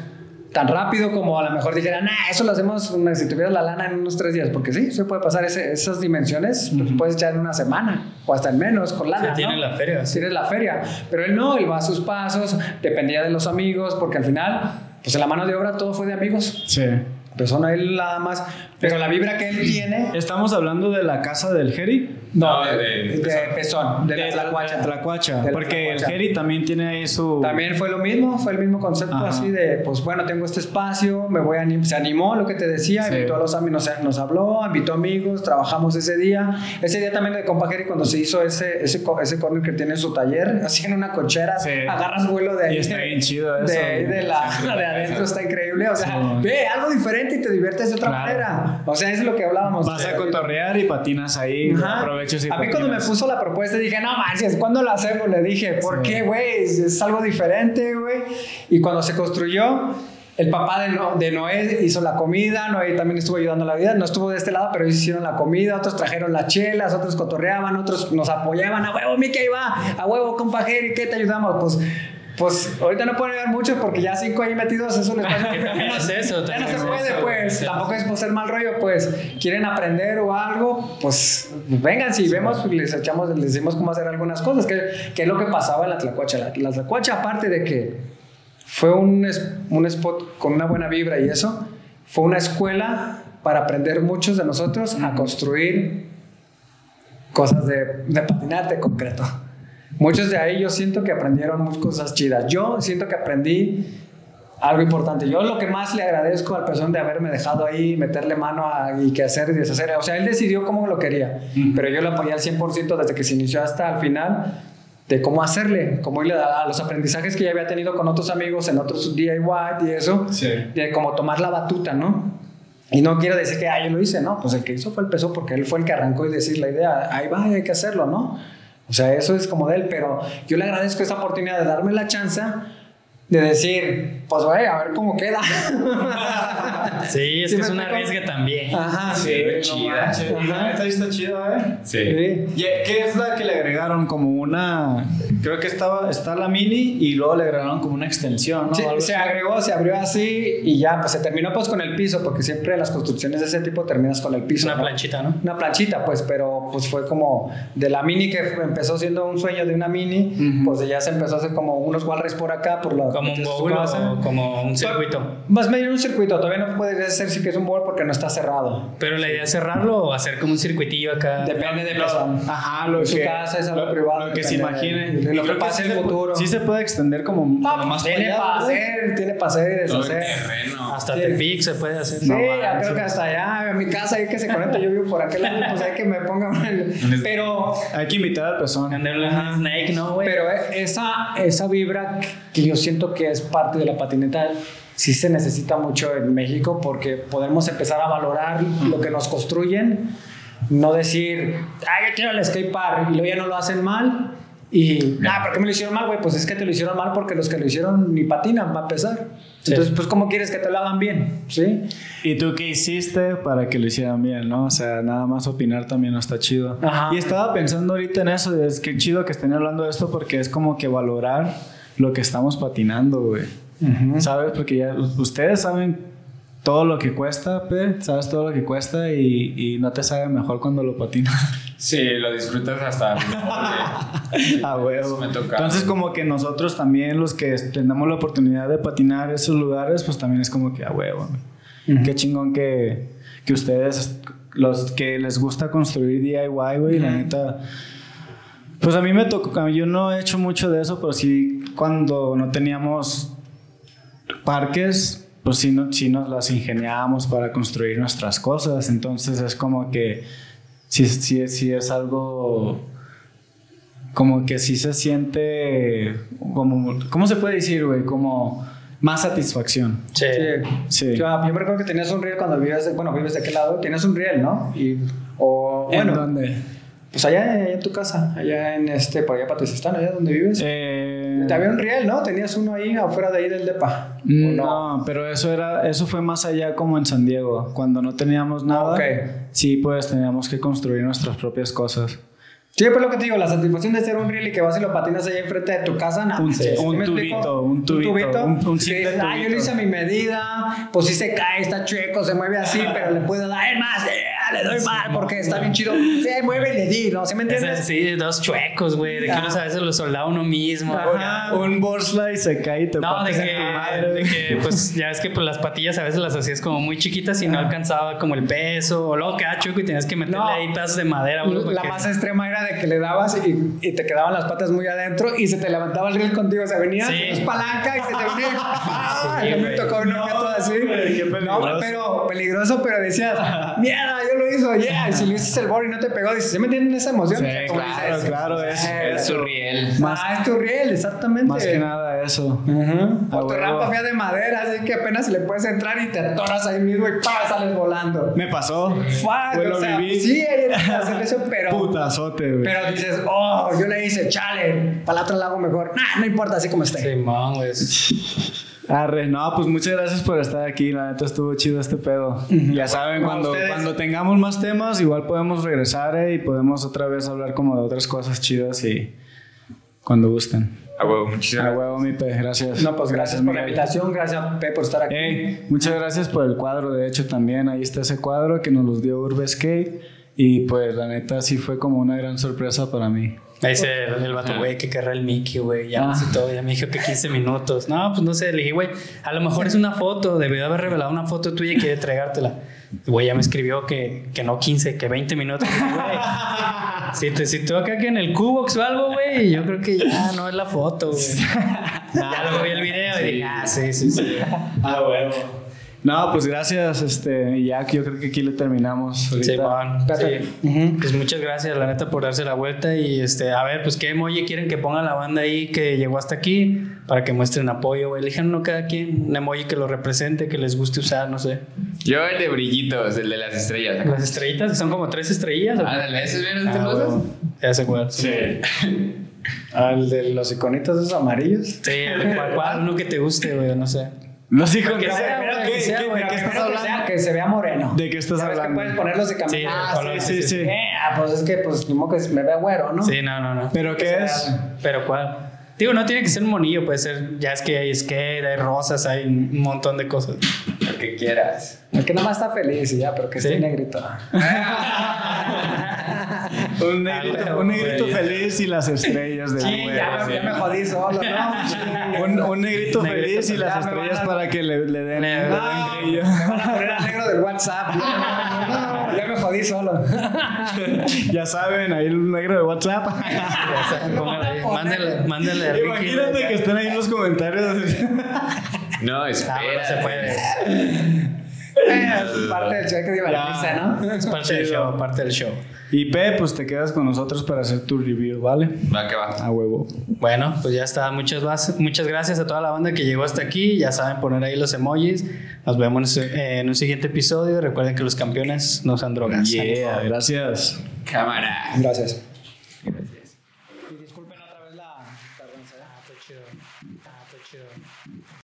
tan rápido como a lo mejor dijeran, ah, eso lo hacemos si tuvieras la lana en unos tres días, porque sí, se puede pasar esas dimensiones, puedes echar en una semana o hasta en menos con lana. tiene la feria. Tienes la feria, pero él no, él va a sus pasos, dependía de los amigos, porque al final, pues en la mano de obra todo fue de amigos. Sí persona él nada más, pero la vibra que él tiene. ¿Estamos hablando de la casa del Jerry? No, de, de, Pezón, de, de Tlacuacha. Tlacuacha, porque el Jerry también tiene ahí su. También fue lo mismo, fue el mismo concepto así de, pues bueno, tengo este espacio, me voy a se animó lo que te decía, invitó a los amigos, nos, nos, habló, invitó amigos, trabajamos ese día. Ese día también de compa Jerry, cuando se hizo ese, ese, ese corner que tiene su taller, así en una cochera, agarras vuelo de ahí. Y está bien chido eso. De, de, la, de adentro, está increíble. O sea, ve algo diferente y te diviertes de otra manera. O sea, es lo que hablábamos. Vas a cotorrear y patinas ahí, aprovechas y A mí cuando me puso la propuesta dije, no manches, ¿cuándo lo hacemos? Le dije, ¿por qué, güey? Es algo diferente, güey. Y cuando se construyó, el papá de, de, Noé hizo la comida, Noé también estuvo ayudando a la vida, no estuvo de este lado, pero ellos hicieron la comida, otros trajeron las chelas, otros cotorreaban, otros nos apoyaban, a huevo, Mickey, ahí va, a huevo, compa Jerry, ¿qué te ayudamos? Pues pues ahorita no pueden ver mucho porque ya cinco ahí metidos es un espacio no, es eso, ya no se puede, pues. Tampoco es por ser mal rollo, pues. Quieren aprender o algo, pues vengan, si vemos, les echamos, les decimos cómo hacer algunas cosas, que, que es lo que pasaba en la Tlacuacha. La, la Tlacuacha, aparte de que fue un, un spot con una buena vibra y eso, fue una escuela para aprender muchos de nosotros a construir cosas de, de patinar de concreto. Muchos de ahí yo siento que aprendieron muchas cosas chidas. Yo siento que aprendí algo importante. Yo lo que más le agradezco al persona de haberme dejado ahí, meterle mano a, y que hacer y deshacer. O sea, él decidió cómo lo quería, pero yo lo apoyé al 100% desde que se inició hasta el final de cómo hacerle, cómo irle a, los aprendizajes que ya había tenido con otros amigos en otros DIY y eso, de cómo tomar la batuta, ¿no? Y no quiero decir que, ah, yo lo hice, ¿no? Pues el que hizo fue el peso porque él fue el que arrancó y decir la idea, ahí va, hay que hacerlo, ¿no? O sea, eso es como de él, pero yo le agradezco esa oportunidad de darme la chance de decir, pues güey, a ver cómo queda. sí, es que es una riesga también. Ajá, sí, chida. esta está chida, ¿eh? Sí. ¿Y ¿Qué es la que le agregaron? Como una. Creo que estaba, está la mini y luego le agregaron como una extensión, ¿no? Sí, Algo se así. agregó, se abrió así y ya, pues se terminó pues con el piso, porque siempre en las construcciones de ese tipo terminas con el piso. una ¿no? planchita, ¿no? Una planchita, pues, pero pues fue como de la mini que empezó siendo un sueño de una mini, Ujú. pues ya se empezó a hacer como unos walrus por acá, por la... Como un bowl como un circuito. Más medio un circuito, todavía no puedes decir si que es un bowl porque no está cerrado. Pero la idea es cerrarlo o hacer como un circuitillo acá. Depende de Lo-. Ajá, lo Su que, casa es algo lo, privado, Lo que se depende de- imagine. de lo que pase en el se- futuro. Sí se puede extender como, Ah, como más tiene para hacer, tiene para hacer y Todo el deshacer. terreno. Hasta Sí. Tepic se puede hacer. Sí, No ya manches. creo que hasta allá, a mi casa ahí que se conecta, yo vivo por aquel lado, pues hay que me pongan el- Pero, Hay que invitar pezón. Andarle un Snake, ¿no, güey? pero esa, esa vibra que yo siento que es parte de la patineta sí se necesita mucho en México porque podemos empezar a valorar lo que nos construyen, no decir, ay, yo quiero el skatepark y luego ya no lo hacen mal. Y, ah, ¿por qué me lo hicieron mal, güey? Pues es que te lo hicieron mal porque los que lo hicieron ni patinan, va a pesar. Sí. Entonces, pues, ¿cómo quieres que te lo hagan bien? ¿Sí? ¿Y tú qué hiciste para que lo hicieran bien, no? O sea, nada más opinar también no está chido. Ajá. Y estaba pensando ahorita en eso, es que chido que estén hablando de esto porque es como que valorar lo que estamos patinando, güey. ¿Sabes? Porque ya u- ustedes saben todo lo que cuesta, pe, sabes todo lo que cuesta y, y no te sabe mejor cuando lo patinas. Sí, lo disfrutas hasta. Ah, huevo. Eso me toca. Entonces, como que nosotros también, los que tenemos la oportunidad de patinar esos lugares, pues también es como que, a huevo. Qué chingón que, que ustedes, los que les gusta construir DIY, güey, la neta. Pues a mí me tocó, yo no he hecho mucho de eso, pero sí cuando no teníamos parques, pues sí, no, sí nos las ingeniábamos para construir nuestras cosas. Entonces es como que sí, sí, sí es algo como que sí se siente como ¿cómo se puede decir, güey? Como más satisfacción. Sí. Sí. Yo, yo me recuerdo que tenías un riel cuando vivías, de- bueno, vives de aquel lado, tienes un riel, ¿no? Y, o, ¿En bueno, dónde? pues allá, allá en tu casa, allá en este, por allá Patricistán, allá donde vives. Eh, Te había un riel, ¿no? Tenías uno ahí afuera de ahí del depa. ¿o no, pero eso era eso fue más allá como en San Diego, cuando no teníamos nada. Sí, pues teníamos que construir nuestras propias cosas. Sí, pues lo que te digo, la satisfacción de ser un riel y que vas y lo patinas ahí enfrente de tu casa. no, Un- ¿sí un tubito, un tubito, un- un simple ah, yo tubito. lo hice mi medida, pues sí se cae, está chueco, se mueve así, pero le puedo dar más, eh, le doy mal porque está bien chido. Sí, mueve y le di, ¿no? ¿Sí me entiendes? sí, dos chuecos, güey. De que uno a veces lo soldaba uno mismo. Ajá. Un Borsla y se cae y te No, de que, tu madre. de que, pues ya es que pues, las patillas a veces las hacías como muy chiquitas y no alcanzaba como el peso, o luego quedaba chueco y tenías que meterle No. ahí pedazos de madera. güey, La más extrema era de que le dabas y, y te quedaban las patas muy adentro y se te levantaba el riel contigo. O sea, venía Sí. es palanca y se te venía. ¡Ah! Sí, me tocó uno así. No, pero peligroso, pero decías, mierda, yo lo hizo, yeah. Y si lo hiciste el board y no te pegó, dices, ¿se me entienden esa emoción? Sí, claro, dices, claro, es, Es su riel. Más- ah, es tu riel, exactamente. Más que nada eso. Ujú. A O tu rampa fea de madera, así que apenas le puedes entrar y te atoras ahí mismo y ¡pah! sales volando. Me pasó. Fuck, Pues o sea, viví. sí, que hacer eso, pero. Putazote, güey. Pero dices, oh, yo le hice, chale, para la otra la hago mejor. Nah, no importa, así como esté. Simón, güey. Arre, no, pues muchas gracias por estar aquí. La neta estuvo chido este pedo. Ya saben, A cuando, cuando tengamos más temas, igual podemos regresar eh, y podemos otra vez hablar como de otras cosas chidas y cuando gusten. A huevo, A muchísimas huevo, mi pe, gracias. No, pues gracias, por la invitación, gracias, Pe, por estar aquí. Muchas gracias por el cuadro, de hecho también ahí está ese cuadro que nos los dio Urbe Skate y pues la neta sí fue como una gran sorpresa para mí. Ahí dice el vato, güey, que querrá el Mickey, güey. Ya Ah. sé todo. Ya me dijo que 15 minutos. No, pues no sé. Le dije, güey, a lo mejor es una foto. Debió haber revelado una foto tuya y quiere entregártela. Güey, ya me escribió que, que no 15, que 20 minutos. Güey, si te si acá que en el Cubox o algo, güey, yo creo que ya no es la foto, güey. ya luego vi el video y dije, ah, sí, sí, sí. Ah, huevo. No, pues gracias, este, y ya yo creo que aquí le terminamos. ahorita. Sí, man. Sí. Pues muchas gracias, la neta, por darse la vuelta. Y este, a ver, pues qué emoji quieren que ponga la banda ahí que llegó hasta aquí para que muestren apoyo, güey. Elijan uno cada quien, un emoji que lo represente, que les guste usar, no sé. Yo el de brillitos, el de las estrellas. Las estrellitas, son como tres estrellas. ¿o qué? Ándale, ¿ese es bien Ah, huevo. Ya sé cuál. Sí. Al de los iconitos esos amarillos. Sí, ¿cuál, cuál? Uno que te guste, güey, no sé. Los hijos Que de- sea, ¿Qué- güey, qué- que sea, qué- güey, ¿De qué que estás Primero que, sea- hablando? se vea moreno. ¿De qué estás Ya ves que hablando? puedes ponerlos de Sí, camiseta. Ah, color, sí, sí, sí. Eh, ah, pues es que pues modo que me vea güero, ¿no? Sí, no, no, no. ¿Pero qué es? Pero cuál. Digo, no tiene que ser un monillo, puede ser, ya es que hay skate, hay rosas, hay un montón de cosas. Lo que quieras. El que nada más está feliz y ya, pero que Sí. esté negrito. Un negrito, Ah, un negrito feliz y las estrellas de Sí, ya, me- ya me jodí solo, ¿no? Un, un negrito Negrito feliz y las me estrellas a- para que le, le den, Le- le No, van a poner al negro del WhatsApp. No, ya me jodí solo. Ya saben, ahí el negro de WhatsApp. Ya saben, póngale ahí. Mándale, mándale al Ricky. Imagínate que estén ahí en los comentarios. No, Ah, espera. se puede. Es parte del show. Es parte del show, parte del show. Y P, pues te quedas con nosotros para hacer tu review, ¿vale? Va que va. A huevo. Bueno, pues ya está. Muchas, muchas gracias a toda la banda que llegó hasta aquí. Ya saben poner ahí los emojis. Nos vemos en un siguiente episodio. Recuerden que los campeones no usan drogas. Yeah, gracias. Cámara. Gracias. Ah,